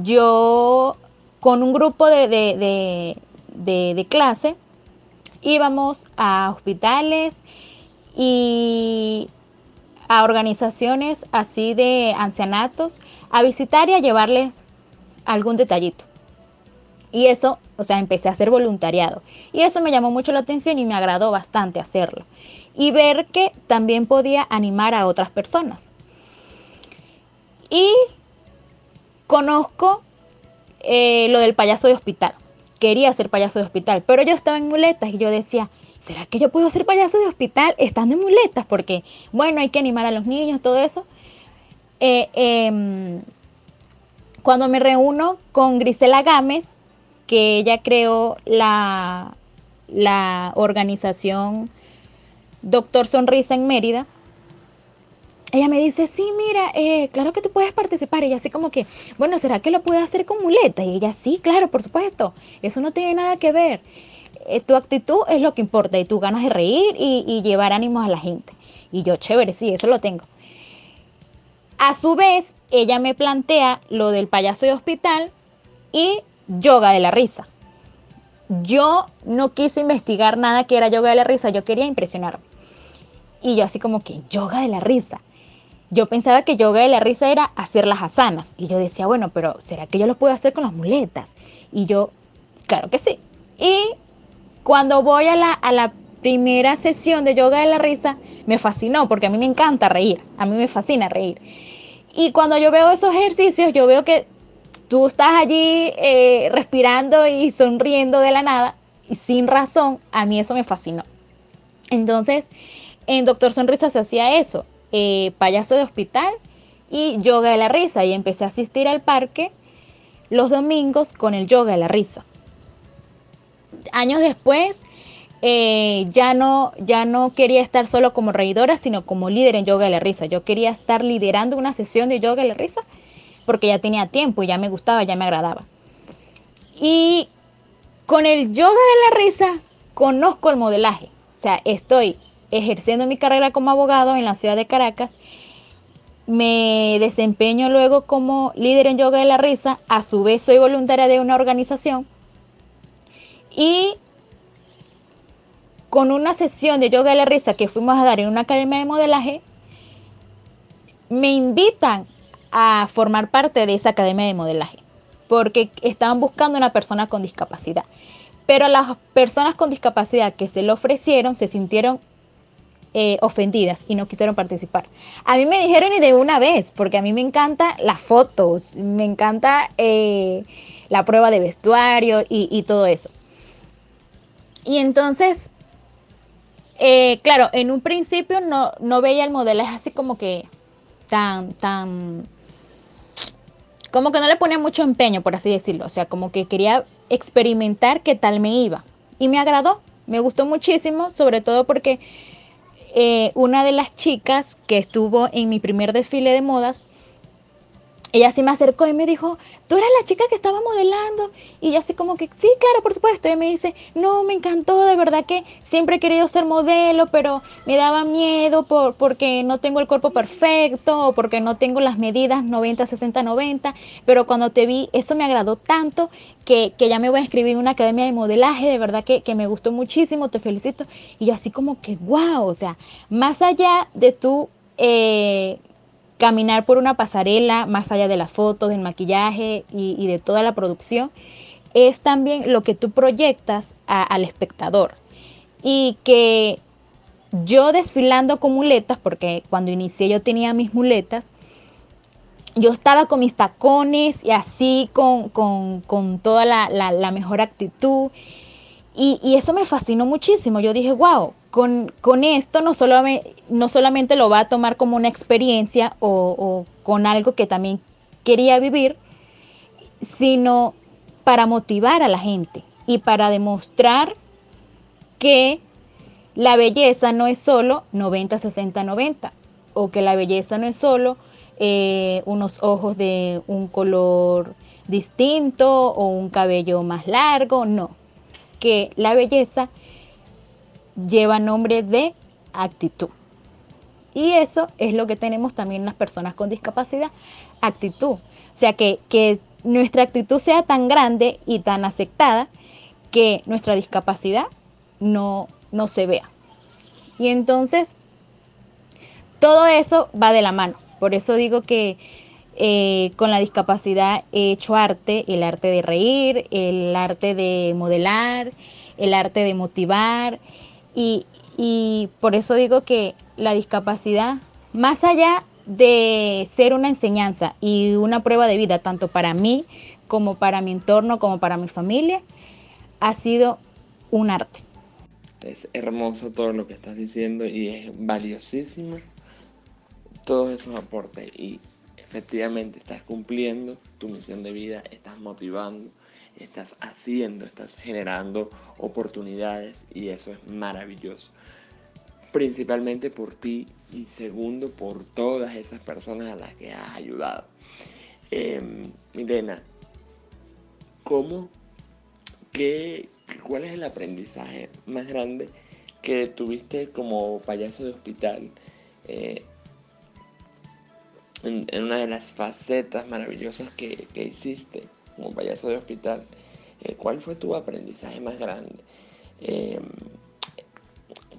yo con un grupo de, clase íbamos a hospitales y a organizaciones así de ancianatos a visitar y a llevarles algún detallito. Y eso, o sea, empecé a hacer voluntariado. Y eso me llamó mucho la atención y me agradó bastante hacerlo. Y ver que también podía animar a otras personas. Y Conozco eh, lo del payaso de hospital. Quería ser payaso de hospital, pero yo estaba en muletas y yo decía, ¿será que yo puedo ser payaso de hospital estando en muletas? Porque, bueno, hay que animar a los niños, todo eso. Eh, em, cuando me reúno con Grisela Gámez, que ella creó la, la organización Doctor Sonrisa en Mérida, ella me dice, sí, mira, eh, claro que tú puedes participar. Y así como que, bueno, ¿será que lo puede hacer con muleta? Y ella, sí, claro, por supuesto. Eso no tiene nada que ver. Eh, tu actitud es lo que importa y tú ganas de reír y, llevar ánimos a la gente. Y yo, chévere, sí, eso lo tengo. A su vez, ella me plantea lo del payaso de hospital y yoga de la risa. Yo no quise investigar nada que era yoga de la risa, yo quería impresionarme. Y yo así como que yoga de la risa yo pensaba que yoga de la risa era hacer las asanas. Y yo decía, bueno, pero ¿será que yo lo puedo hacer con las muletas? Y yo, claro que sí. Y cuando voy a la, a la primera sesión de yoga de la risa, me fascinó, porque a mí me encanta reír. A mí me fascina reír. Y cuando yo veo esos ejercicios, yo veo que tú estás allí eh, respirando y sonriendo de la nada, y sin razón, a mí eso me fascinó. Entonces, en Doctor Sonrisa se hacía eso eh, payaso de hospital y yoga de la risa. Y empecé a asistir al parque los domingos con el yoga de la risa. Años después, eh, ya, no, ya no quería estar solo como reidora, sino como líder en yoga de la risa. Yo quería estar liderando una sesión de yoga de la risa porque ya tenía tiempo y ya me gustaba, ya me agradaba. Y con el yoga de la risa conozco el modelaje. O sea, estoy ejerciendo mi carrera como abogado en la ciudad de Caracas. Me desempeño luego como líder en yoga de la risa. A su vez soy voluntaria de una organización. Y con una sesión de yoga de la risa que fuimos a dar en una academia de modelaje, me invitan a formar parte de esa academia de modelaje. Porque estaban buscando una persona con discapacidad. Pero las personas con discapacidad que se lo ofrecieron se sintieron eh, ofendidas y no quisieron participar. A mí me dijeron y de una vez, porque a mí me encanta las fotos, me encanta eh, la prueba de vestuario y, todo eso. Y entonces, eh, claro, en un principio no, no veía el modelaje así como que tan, tan, como que no le ponía mucho empeño, por así decirlo. O sea, como que quería experimentar qué tal me iba. Y me agradó, me gustó muchísimo, sobre todo porque eh, una de las chicas que estuvo en mi primer desfile de modas, ella sí me acercó y me dijo, tú eres la chica que estaba modelando. Y yo así como que, sí, claro, por supuesto. Y me dice, no, me encantó, de verdad que siempre he querido ser modelo, pero me daba miedo por, porque no tengo el cuerpo perfecto o porque no tengo las medidas 90, 60, 90. Pero cuando te vi, eso me agradó tanto que, ya me voy a escribir en una academia de modelaje, de verdad que, me gustó muchísimo, te felicito. Y yo así como que, wow, o sea, más allá de tú... Eh, caminar por una pasarela, más allá de las fotos, del maquillaje y, de toda la producción, es también lo que tú proyectas al espectador. Y que yo desfilando con muletas, porque cuando inicié yo tenía mis muletas, yo estaba con mis tacones y así con, toda la, mejor actitud. Y, eso me fascinó muchísimo. Yo dije, wow, con, con esto no, solo no solamente lo va a tomar como una experiencia o, con algo que también quería vivir, sino para motivar a la gente y para demostrar que la belleza no es solo 90, 60, 90, o que la belleza no es solo eh, unos ojos de un color distinto o un cabello más largo, no. Que la belleza lleva nombre de actitud. Y eso es lo que tenemos también las personas con discapacidad, actitud. O sea, que, que nuestra actitud sea tan grande y tan aceptada que nuestra discapacidad no, no se vea. Y entonces, todo eso va de la mano. Por eso digo que eh, con la discapacidad he hecho arte, el arte de reír, el arte de modelar, el arte de motivar. Y, y por eso digo que la discapacidad, más allá de ser una enseñanza y una prueba de vida, tanto para mí como para mi entorno, como para mi familia, ha sido un arte. Es hermoso todo lo que estás diciendo y es valiosísimo todos esos aportes y efectivamente estás cumpliendo tu misión de vida, estás motivando, estás haciendo, estás generando oportunidades y eso es maravilloso. Principalmente por ti y segundo por todas esas personas a las que has ayudado. Eh, Milena, ¿cómo, qué, cuál es el aprendizaje más grande que tuviste como payaso de hospital? Eh, en, una de las facetas maravillosas que, hiciste como payaso de hospital, eh, ¿cuál fue tu aprendizaje más grande? Eh,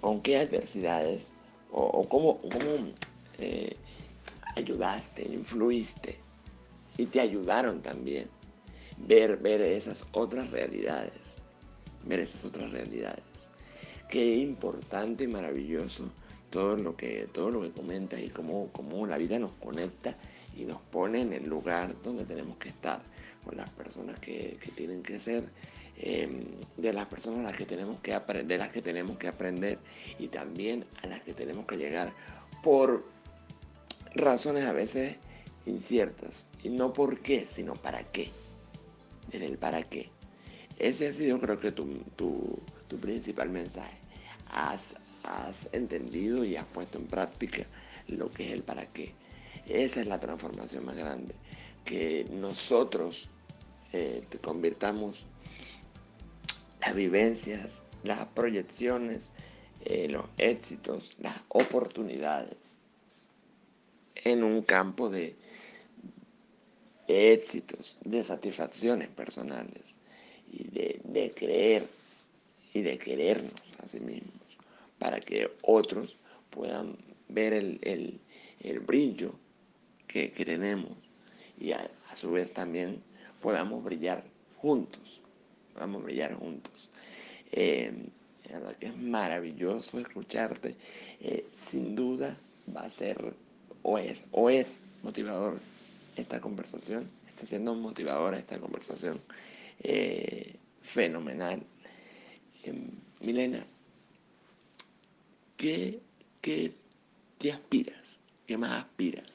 ¿Con qué adversidades o, cómo, eh, ayudaste, influiste y te ayudaron también ver, ver esas otras realidades, ver esas otras realidades? Qué importante y maravilloso todo lo que, todo lo que comentas y cómo, cómo la vida nos conecta y nos pone en el lugar donde tenemos que estar, las personas que, tienen que ser, em, de las personas a las que tenemos que aprender, de las que tenemos que aprender y también a las que tenemos que llegar por razones a veces inciertas. Y no por qué, sino para qué. En el para qué. Ese ha sido creo que tu, tu, tu principal mensaje. Haz, has entendido y has puesto en práctica lo que es el para qué. Esa es la transformación más grande. Que nosotros eh, convirtamos las vivencias, las proyecciones, eh, los éxitos, las oportunidades en un campo de, éxitos, de satisfacciones personales y de creer y de querernos a sí mismos para que otros puedan ver el, brillo que, tenemos y a, su vez también podamos brillar juntos, podamos brillar juntos. Eh, es maravilloso escucharte. Eh, sin duda va a ser o es, o es motivador esta conversación. Está siendo motivadora esta conversación. Eh, fenomenal. Milena, ¿Qué, qué te aspiras? ¿Qué más aspiras?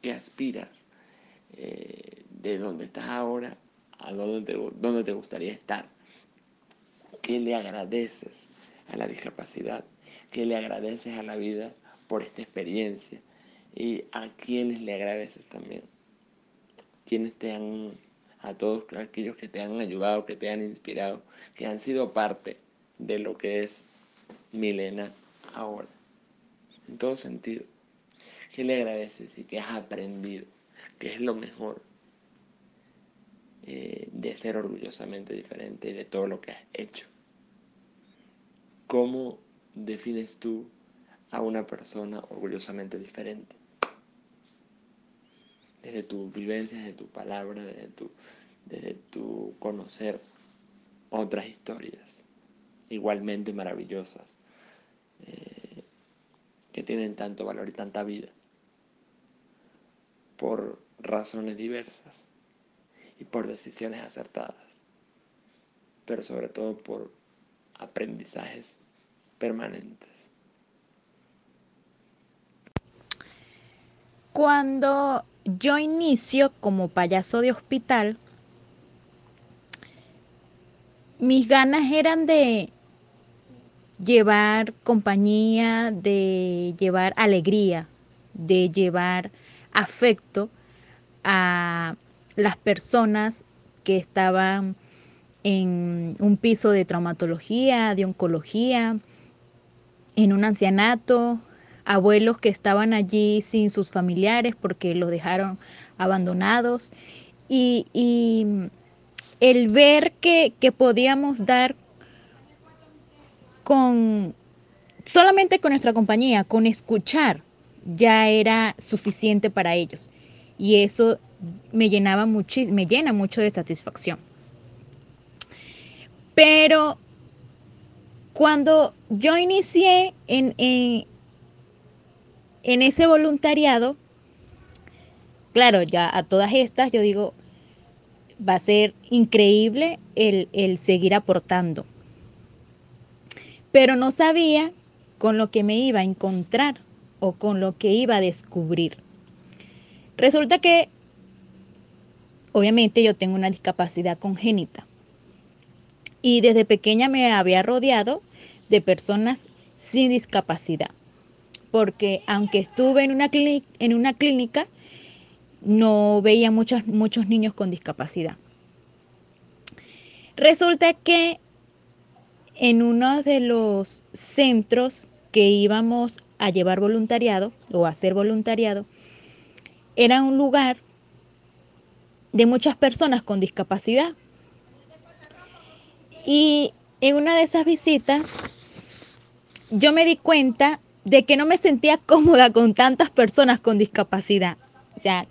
¿Qué aspiras de donde estás ahora a dónde te, te gustaría estar? ¿Qué le agradeces a la discapacidad? ¿Qué le agradeces a la vida por esta experiencia? ¿Y a quiénes le agradeces también? ¿Quiénes te han, a todos aquellos que te han ayudado, que te han inspirado, que han sido parte de lo que es Milena ahora. En todo sentido. ¿Qué le agradeces y qué has aprendido? ¿Qué es lo mejor eh, de ser orgullosamente diferente de todo lo que has hecho? ¿Cómo defines tú a una persona orgullosamente diferente? desde tu vivencia, desde tu palabra, desde tu, desde tu conocer otras historias igualmente maravillosas eh, que tienen tanto valor y tanta vida por razones diversas y por decisiones acertadas, pero sobre todo por aprendizajes permanentes. Cuando yo inicio como payaso de hospital, mis ganas eran de llevar compañía, de llevar alegría, de llevar afecto a las personas que estaban en un piso de traumatología, de oncología, en un ancianato, abuelos que estaban allí sin sus familiares porque los dejaron abandonados y, el ver que, que podíamos dar con solamente con nuestra compañía, con escuchar, ya era suficiente para ellos. Y eso me llenaba mucho, me llena mucho de satisfacción. Pero cuando yo inicié en, en, ese voluntariado, claro, ya a todas estas yo digo, va a ser increíble el, el seguir aportando. Pero no sabía con lo que me iba a encontrar o con lo que iba a descubrir. Resulta que, obviamente, yo tengo una discapacidad congénita y desde pequeña me había rodeado de personas sin discapacidad, porque aunque estuve en una, en una clínica, no veía muchos, muchos niños con discapacidad. Resulta que en uno de los centros que íbamos a llevar voluntariado o a hacer voluntariado, era un lugar de muchas personas con discapacidad. Y en una de esas visitas, yo me di cuenta de que no me sentía cómoda con tantas personas con discapacidad. O sea,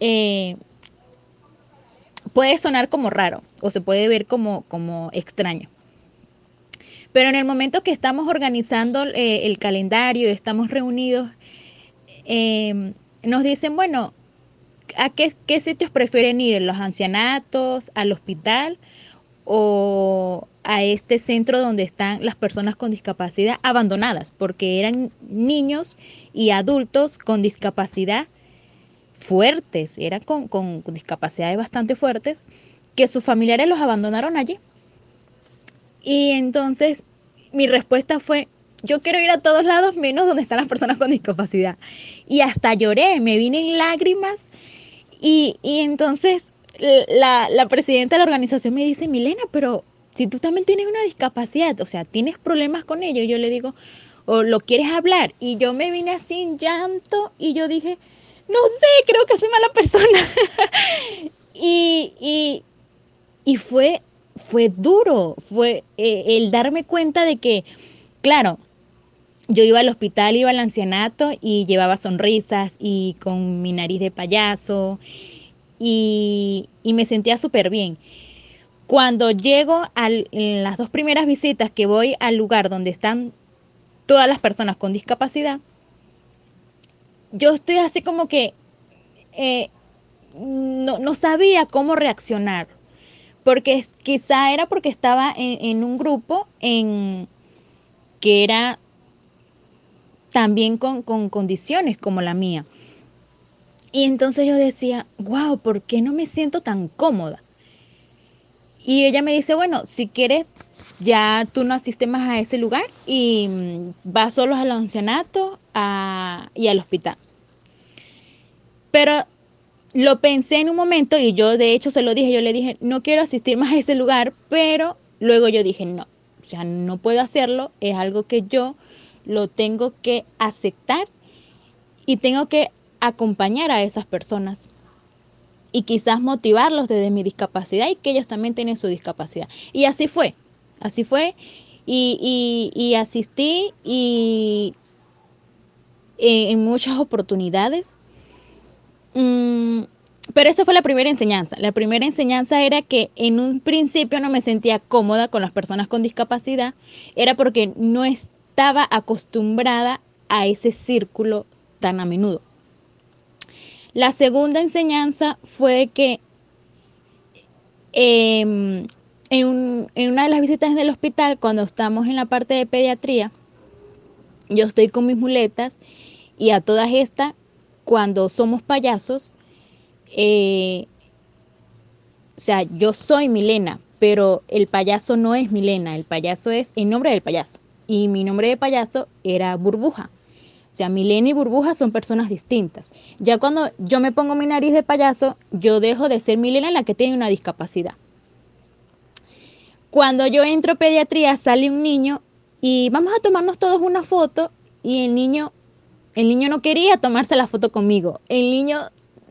eh, puede sonar como raro o se puede ver como, como extraño. Pero en el momento que estamos organizando eh, el calendario, estamos reunidos, em, nos dicen, bueno, ¿a qué, sitios prefieren ir? ¿Los ancianatos, al hospital o a este centro donde están las personas con discapacidad abandonadas? Porque eran niños y adultos con discapacidad fuertes, eran con, con discapacidades bastante fuertes, que sus familiares los abandonaron allí. Y entonces mi respuesta fue, yo quiero ir a todos lados menos donde están las personas con discapacidad. Y hasta lloré, me vine en lágrimas. Y, entonces la, la, presidenta de la organización me dice, Milena, pero si tú también tienes una discapacidad, o sea, tienes problemas con ello, yo le digo, o lo quieres hablar. Y yo me vine así en llanto y yo dije, no sé, creo que soy mala persona. y, y, y fue fue duro, fue eh, el darme cuenta de que, claro, yo iba al hospital, iba al ancianato y llevaba sonrisas y con mi nariz de payaso y, me sentía súper bien. Cuando llego a las dos primeras visitas que voy al lugar donde están todas las personas con discapacidad, yo estoy así como que eh, no, no sabía cómo reaccionar porque quizá era porque estaba en, un grupo en que era también con, condiciones como la mía. Y entonces yo decía, wow, ¿por qué no me siento tan cómoda? Y ella me dice, bueno, si quieres, ya tú no asistes más a ese lugar y mm, vas solo al ancianato y al hospital. Pero lo pensé en un momento y yo de hecho se lo dije, yo le dije, no quiero asistir más a ese lugar, pero luego yo dije, no, ya no puedo hacerlo, es algo que yo lo tengo que aceptar y tengo que acompañar a esas personas y quizás motivarlos desde mi discapacidad y que ellos también tienen su discapacidad. Y así fue, así fue y, y, asistí y en muchas oportunidades mm, pero esa fue la primera enseñanza. La primera enseñanza era que en un principio no me sentía cómoda con las personas con discapacidad, era porque no estaba acostumbrada a ese círculo tan a menudo. La segunda enseñanza fue que em, en, una de las visitas en el hospital, cuando estamos en la parte de pediatría, yo estoy con mis muletas y a todas estas, cuando somos payasos, eh, o sea, yo soy Milena, pero el payaso no es Milena, el payaso es el nombre del payaso. Y mi nombre de payaso era Burbuja. O sea, Milena y Burbuja son personas distintas. Ya cuando yo me pongo mi nariz de payaso, yo dejo de ser Milena la que tiene una discapacidad. Cuando yo entro pediatría, sale un niño y vamos a tomarnos todos una foto y el niño, el niño no quería tomarse la foto conmigo. El niño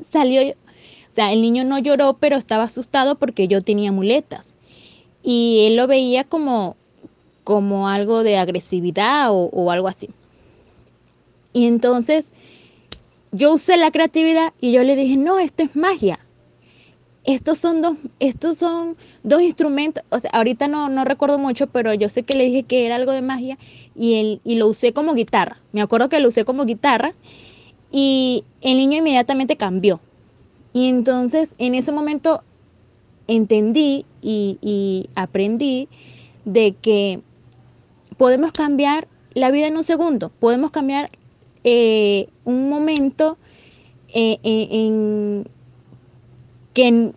salió o sea, el niño no lloró, pero estaba asustado porque yo tenía muletas. Y él lo veía como, como algo de agresividad o, algo así. Y entonces yo usé la creatividad y yo le dije, no, esto es magia. Estos son dos, estos son dos instrumentos, o sea, ahorita no, no recuerdo mucho, pero yo sé que le dije que era algo de magia y, él, y lo usé como guitarra. Me acuerdo que lo usé como guitarra y el niño inmediatamente cambió. Y entonces en ese momento entendí y, aprendí de que podemos cambiar la vida en un segundo, podemos cambiar eh, un momento eh, eh, en que,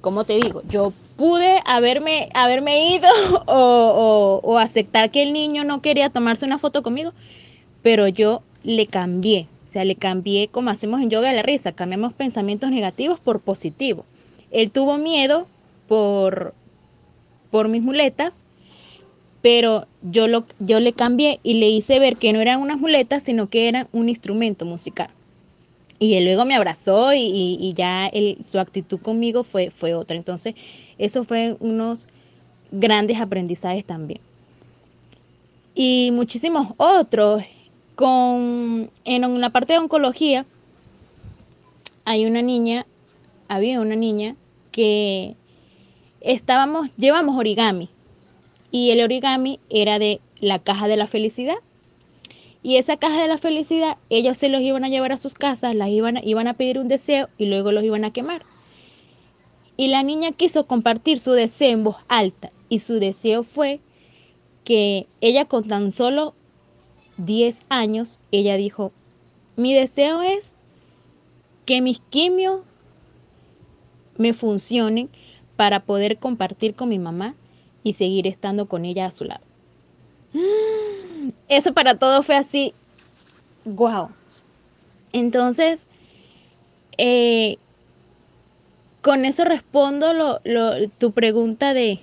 como te digo, yo pude haberme, haberme ido o, aceptar que el niño no quería tomarse una foto conmigo, pero yo le cambié, o sea, le cambié como hacemos en yoga de la risa, cambiamos pensamientos negativos por positivos. Él tuvo miedo por, por mis muletas, pero yo, lo, yo le cambié y le hice ver que no eran unas muletas, sino que eran un instrumento musical. Y él luego me abrazó y, ya su actitud conmigo fue, fue otra. Entonces, eso fue unos grandes aprendizajes también. Y muchísimos otros con, en la parte de oncología hay una niña, había una niña que estábamos, llevamos origami y el origami era de la caja de la felicidad. Y esa caja de la felicidad, ellos se los iban a llevar a sus casas, las iban, iban a pedir un deseo y luego los iban a quemar. Y la niña quiso compartir su deseo en voz alta y su deseo fue que ella con tan solo 10 años, ella dijo, mi deseo es que mis quimios me funcionen para poder compartir con mi mamá y seguir estando con ella a su lado. Eso para todo fue así, wow. Entonces, eh, con eso respondo tu pregunta de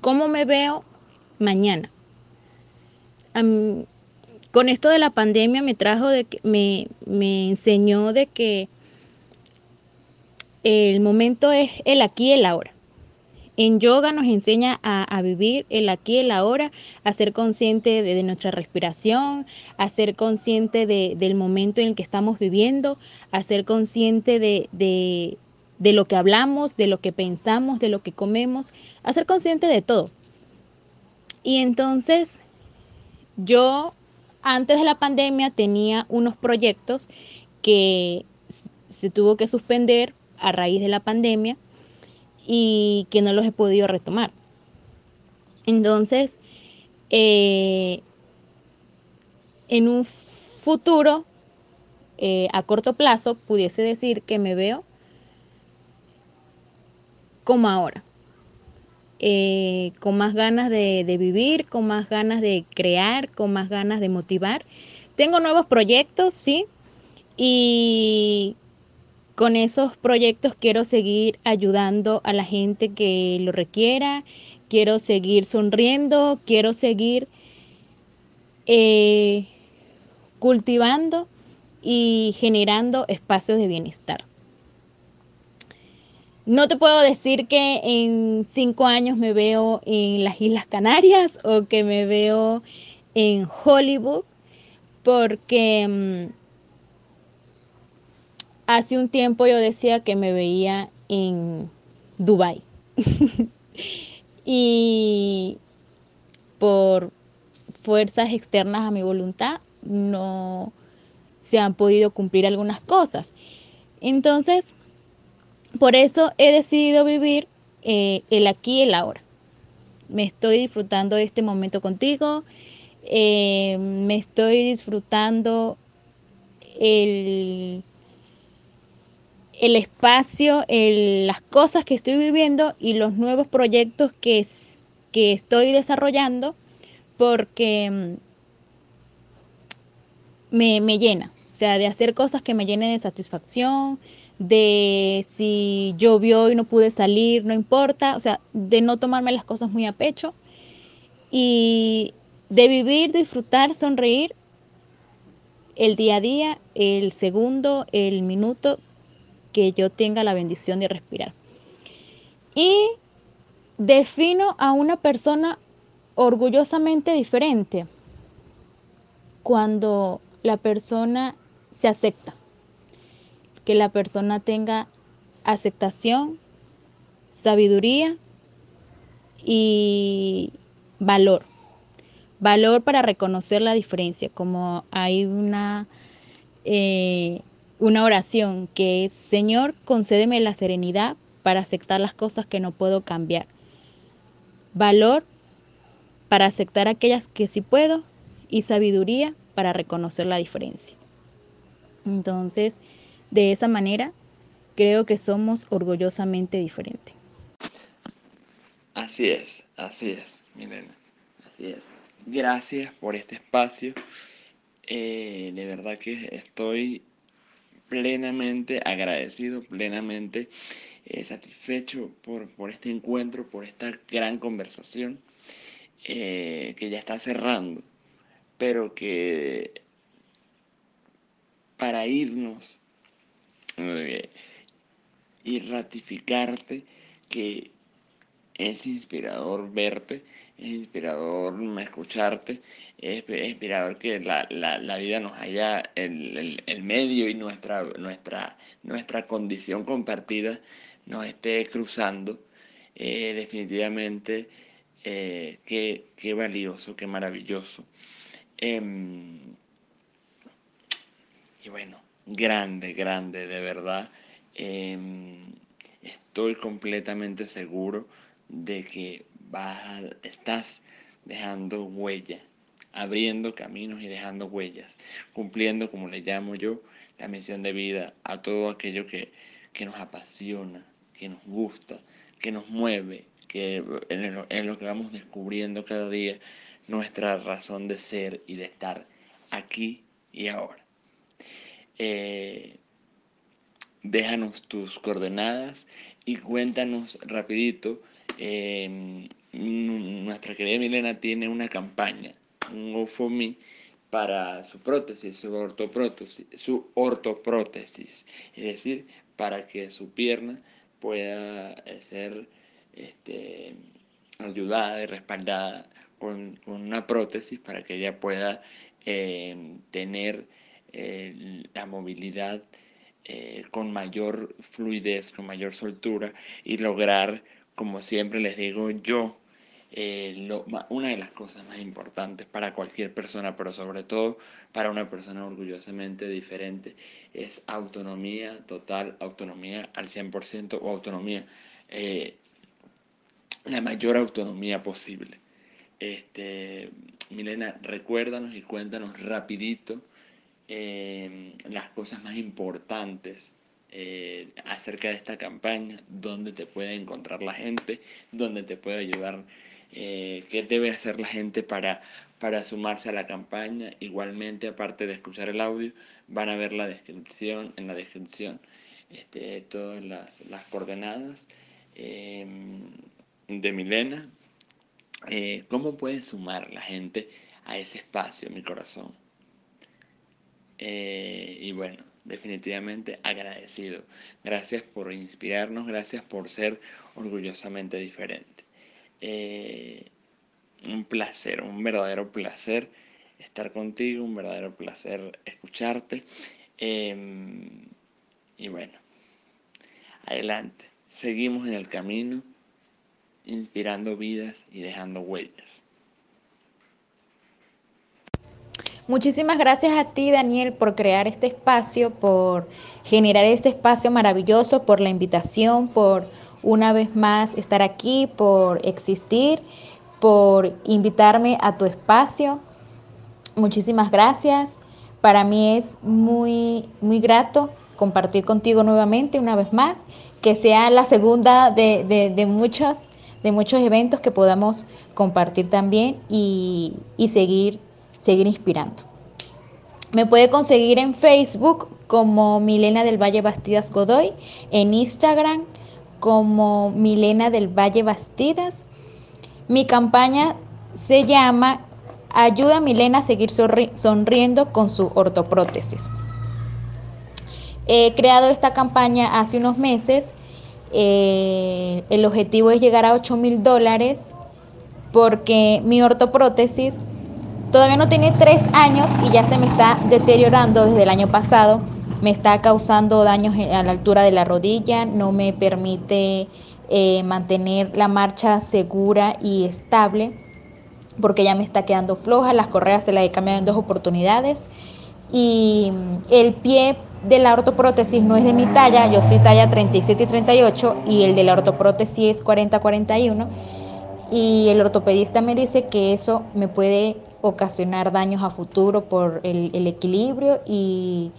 cómo me veo mañana con esto de la pandemia me trajo de que me, enseñó de que el momento es el aquí y el ahora. En yoga nos enseña a, vivir el aquí el ahora, a ser consciente de, nuestra respiración, a ser consciente del momento en el que estamos viviendo, a ser consciente de, de, lo que hablamos, de lo que pensamos, de lo que comemos, a ser consciente de todo. Y entonces yo antes de la pandemia tenía unos proyectos que se tuvo que suspender a raíz de la pandemia y que no los he podido retomar. Entonces, eh, en un futuro, eh, a corto plazo, pudiese decir que me veo como ahora. Eh, con más ganas de, vivir, con más ganas de crear, con más ganas de motivar. Tengo nuevos proyectos, sí, y con esos proyectos quiero seguir ayudando a la gente que lo requiera, quiero seguir sonriendo, quiero seguir eh, cultivando y generando espacios de bienestar. No te puedo decir que en cinco años me veo en las Islas Canarias o que me veo en Hollywood, porque mm, hace un tiempo yo decía que me veía en Dubai. y por fuerzas externas a mi voluntad no se han podido cumplir algunas cosas. Entonces, por eso he decidido vivir eh, el aquí y el ahora. Me estoy disfrutando este momento contigo, eh, me estoy disfrutando el, el espacio, las cosas que estoy viviendo y los nuevos proyectos que, que estoy desarrollando porque mm, me, me llena, o sea, de hacer cosas que me llenen de satisfacción, de si llovió y no pude salir, no importa, o sea, de no tomarme las cosas muy a pecho y de vivir, disfrutar, sonreír el día a día, el segundo, el minuto que yo tenga la bendición de respirar. Y defino a una persona orgullosamente diferente cuando la persona se acepta, que la persona tenga aceptación, sabiduría y valor. Valor para reconocer la diferencia, como hay una, eh, una oración que es, Señor, concédeme la serenidad para aceptar las cosas que no puedo cambiar. Valor para aceptar aquellas que sí puedo y sabiduría para reconocer la diferencia. Entonces, de esa manera, creo que somos orgullosamente diferentes. Así es, así es, Milena, así es. Gracias por este espacio. Eh, de verdad que estoy plenamente agradecido, plenamente eh, satisfecho por, por, este encuentro, por esta gran conversación eh, que ya está cerrando, pero que para irnos eh, y ratificarte que es inspirador verte, es inspirador escucharte, es, inspirador que la, vida nos haya, el, el, medio y nuestra, nuestra, nuestra condición compartida nos esté cruzando. Eh, definitivamente eh, qué, valioso, qué maravilloso. Em, y bueno, grande, grande, de verdad. Em, estoy completamente seguro de que vas estás dejando huella, abriendo caminos y dejando huellas, cumpliendo, como le llamo yo, la misión de vida a todo aquello que, que nos apasiona, que nos gusta, que nos mueve, que en lo, que vamos descubriendo cada día nuestra razón de ser y de estar aquí y ahora. Eh, déjanos tus coordenadas y cuéntanos rapidito. Em, nuestra querida Milena tiene una campaña, un GoFundMe para su prótesis, su ortoprótesis, su ortoprótesis, es decir, para que su pierna pueda ser este, ayudada y respaldada con, una prótesis para que ella pueda eh, tener eh, la movilidad eh, con mayor fluidez, con mayor soltura y lograr, como siempre les digo yo, una de las cosas más importantes para cualquier persona, pero sobre todo para una persona orgullosamente diferente, es autonomía total, autonomía al 100% o autonomía la mayor autonomía posible. Este, Milena, recuérdanos y cuéntanos rapidito eh, las cosas más importantes eh, acerca de esta campaña, dónde te puede encontrar la gente, dónde te puede ayudar, eh, qué debe hacer la gente para, para sumarse a la campaña. Igualmente, aparte de escuchar el audio, van a ver la descripción, en la descripción este, todas las, las coordenadas de Milena, eh, ¿cómo puede sumar la gente a ese espacio, mi corazón? Eh, y bueno, definitivamente agradecido. Gracias por inspirarnos, gracias por ser orgullosamente diferente. Eh, un placer, un verdadero placer estar contigo, un verdadero placer escucharte. Em, Y bueno, adelante, seguimos en el camino, inspirando vidas y dejando huellas. Muchísimas gracias a ti, Daniel, por crear este espacio, por generar este espacio maravilloso, por la invitación, por una vez más estar aquí, por existir, por invitarme a tu espacio. Muchísimas gracias. Para mí es muy, muy grato compartir contigo nuevamente, una vez más, que sea la segunda de, de, muchos, de muchos eventos que podamos compartir también y, y seguir seguir inspirando. Me puede conseguir en Facebook como Milena del Valle Bastidas Godoy, en Instagram como Milena del Valle Bastidas. Mi campaña se llama Ayuda a Milena a seguir sonriendo con su ortoprótesis. He creado esta campaña hace unos meses. Eh, el objetivo es llegar a 8 mil dólares porque mi ortoprótesis Todavía no tiene tres años y ya se me está deteriorando desde el año pasado. Me está causando daños a la altura de la rodilla, no me permite eh, mantener la marcha segura y estable porque ya me está quedando floja. Las correas se las he cambiado en dos oportunidades. Y el pie de la ortoprótesis no es de mi talla, yo soy talla 37 y 38 y el de la ortoprótesis es 40-41 y el ortopedista me dice que eso me puede ocasionar daños a futuro por el, equilibrio y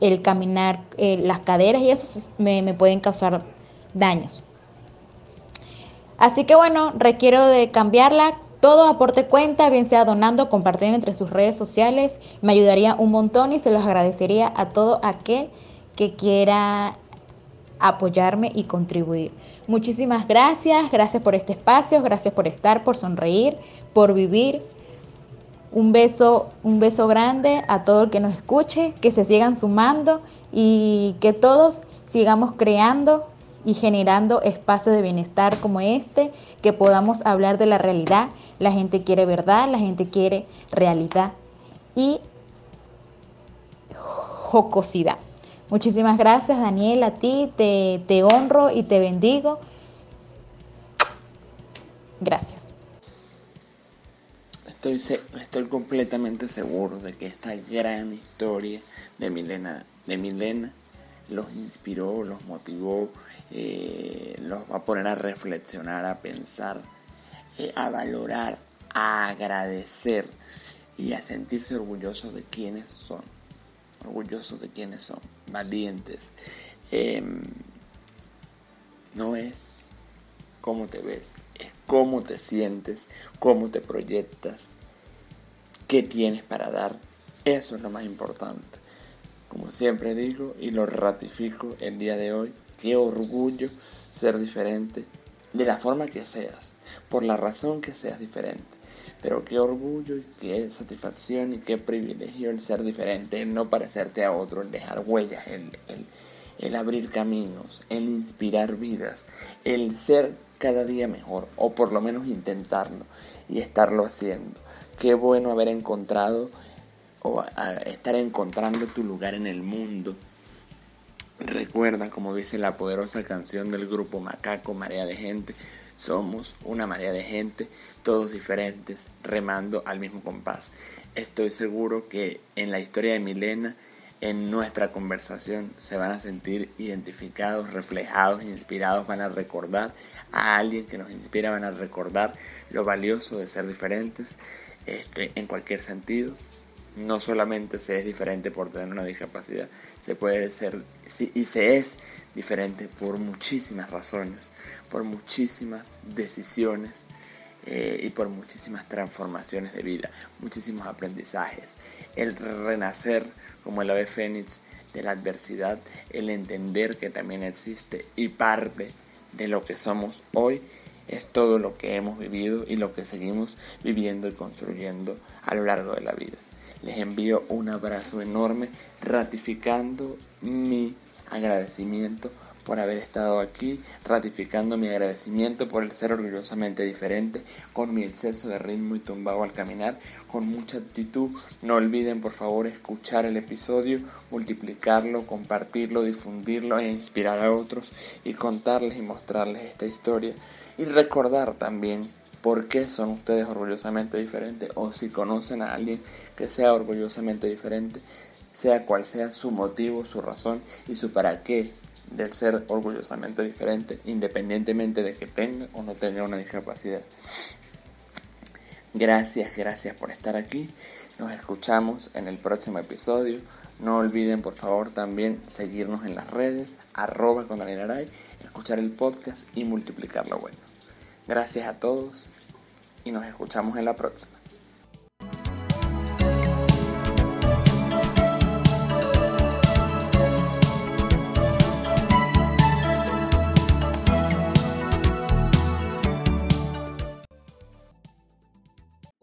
el caminar, eh, las caderas y eso me, me pueden causar daños. Así que bueno, requiero de cambiarla. Todo aporte cuenta, bien sea donando, compartiendo entre sus redes sociales. Me ayudaría un montón y se los agradecería a todo aquel que quiera apoyarme y contribuir. Muchísimas gracias, gracias por este espacio, gracias por estar, por sonreír, por vivir. Un beso, un beso grande a todo el que nos escuche, que se sigan sumando y que todos sigamos creando y generando espacios de bienestar como este, que podamos hablar de la realidad. La gente quiere verdad, la gente quiere realidad y jocosidad. Muchísimas gracias, Daniel, a ti te, te honro y te bendigo. Gracias. Estoy, estoy completamente seguro de que esta gran historia de Milena, de Milena los inspiró, los motivó, eh, los va a poner a reflexionar, a pensar, eh, a valorar, a agradecer y a sentirse orgullosos de quienes son orgullosos de quienes son, valientes. Em, no es cómo te ves, es cómo te sientes, cómo te proyectas, qué tienes para dar. Eso es lo más importante. Como siempre digo y lo ratifico el día de hoy, qué orgullo ser diferente de la forma que seas, por la razón que seas diferente. Pero qué orgullo y qué satisfacción y qué privilegio el ser diferente, el no parecerte a otro, el dejar huellas, el, el, abrir caminos, el inspirar vidas, el ser cada día mejor, o por lo menos intentarlo y estarlo haciendo. Qué bueno haber encontrado o estar encontrando tu lugar en el mundo. Recuerda, como dice la poderosa canción del grupo Macaco, Marea de Gente, somos una marea de gente, todos diferentes, remando al mismo compás. Estoy seguro que en la historia de Milena, en nuestra conversación, se van a sentir identificados, reflejados, inspirados, van a recordar a alguien que nos inspira, van a recordar lo valioso de ser diferentes este, en cualquier sentido. No solamente se es diferente por tener una discapacidad, se puede ser y se es diferente por muchísimas razones por muchísimas decisiones eh, y por muchísimas transformaciones de vida, muchísimos aprendizajes. El renacer como el ave fénix de la adversidad, el entender que también existe y parte de lo que somos hoy es todo lo que hemos vivido y lo que seguimos viviendo y construyendo a lo largo de la vida. Les envío un abrazo enorme ratificando mi agradecimiento por haber estado aquí, ratificando mi agradecimiento por el ser orgullosamente diferente, con mi exceso de ritmo y tumbado al caminar, con mucha actitud. No olviden por favor escuchar el episodio, multiplicarlo, compartirlo, difundirlo e inspirar a otros y contarles y mostrarles esta historia y recordar también por qué son ustedes orgullosamente diferentes o si conocen a alguien que sea orgullosamente diferente, sea cual sea su motivo, su razón y su para qué del ser orgullosamente diferente, independientemente de que tenga o no tenga una discapacidad. Gracias, gracias por estar aquí. Nos escuchamos en el próximo episodio. No olviden por favor también seguirnos en las redes, arroba con escuchar el podcast y multiplicar lo bueno. Gracias a todos y nos escuchamos en la próxima.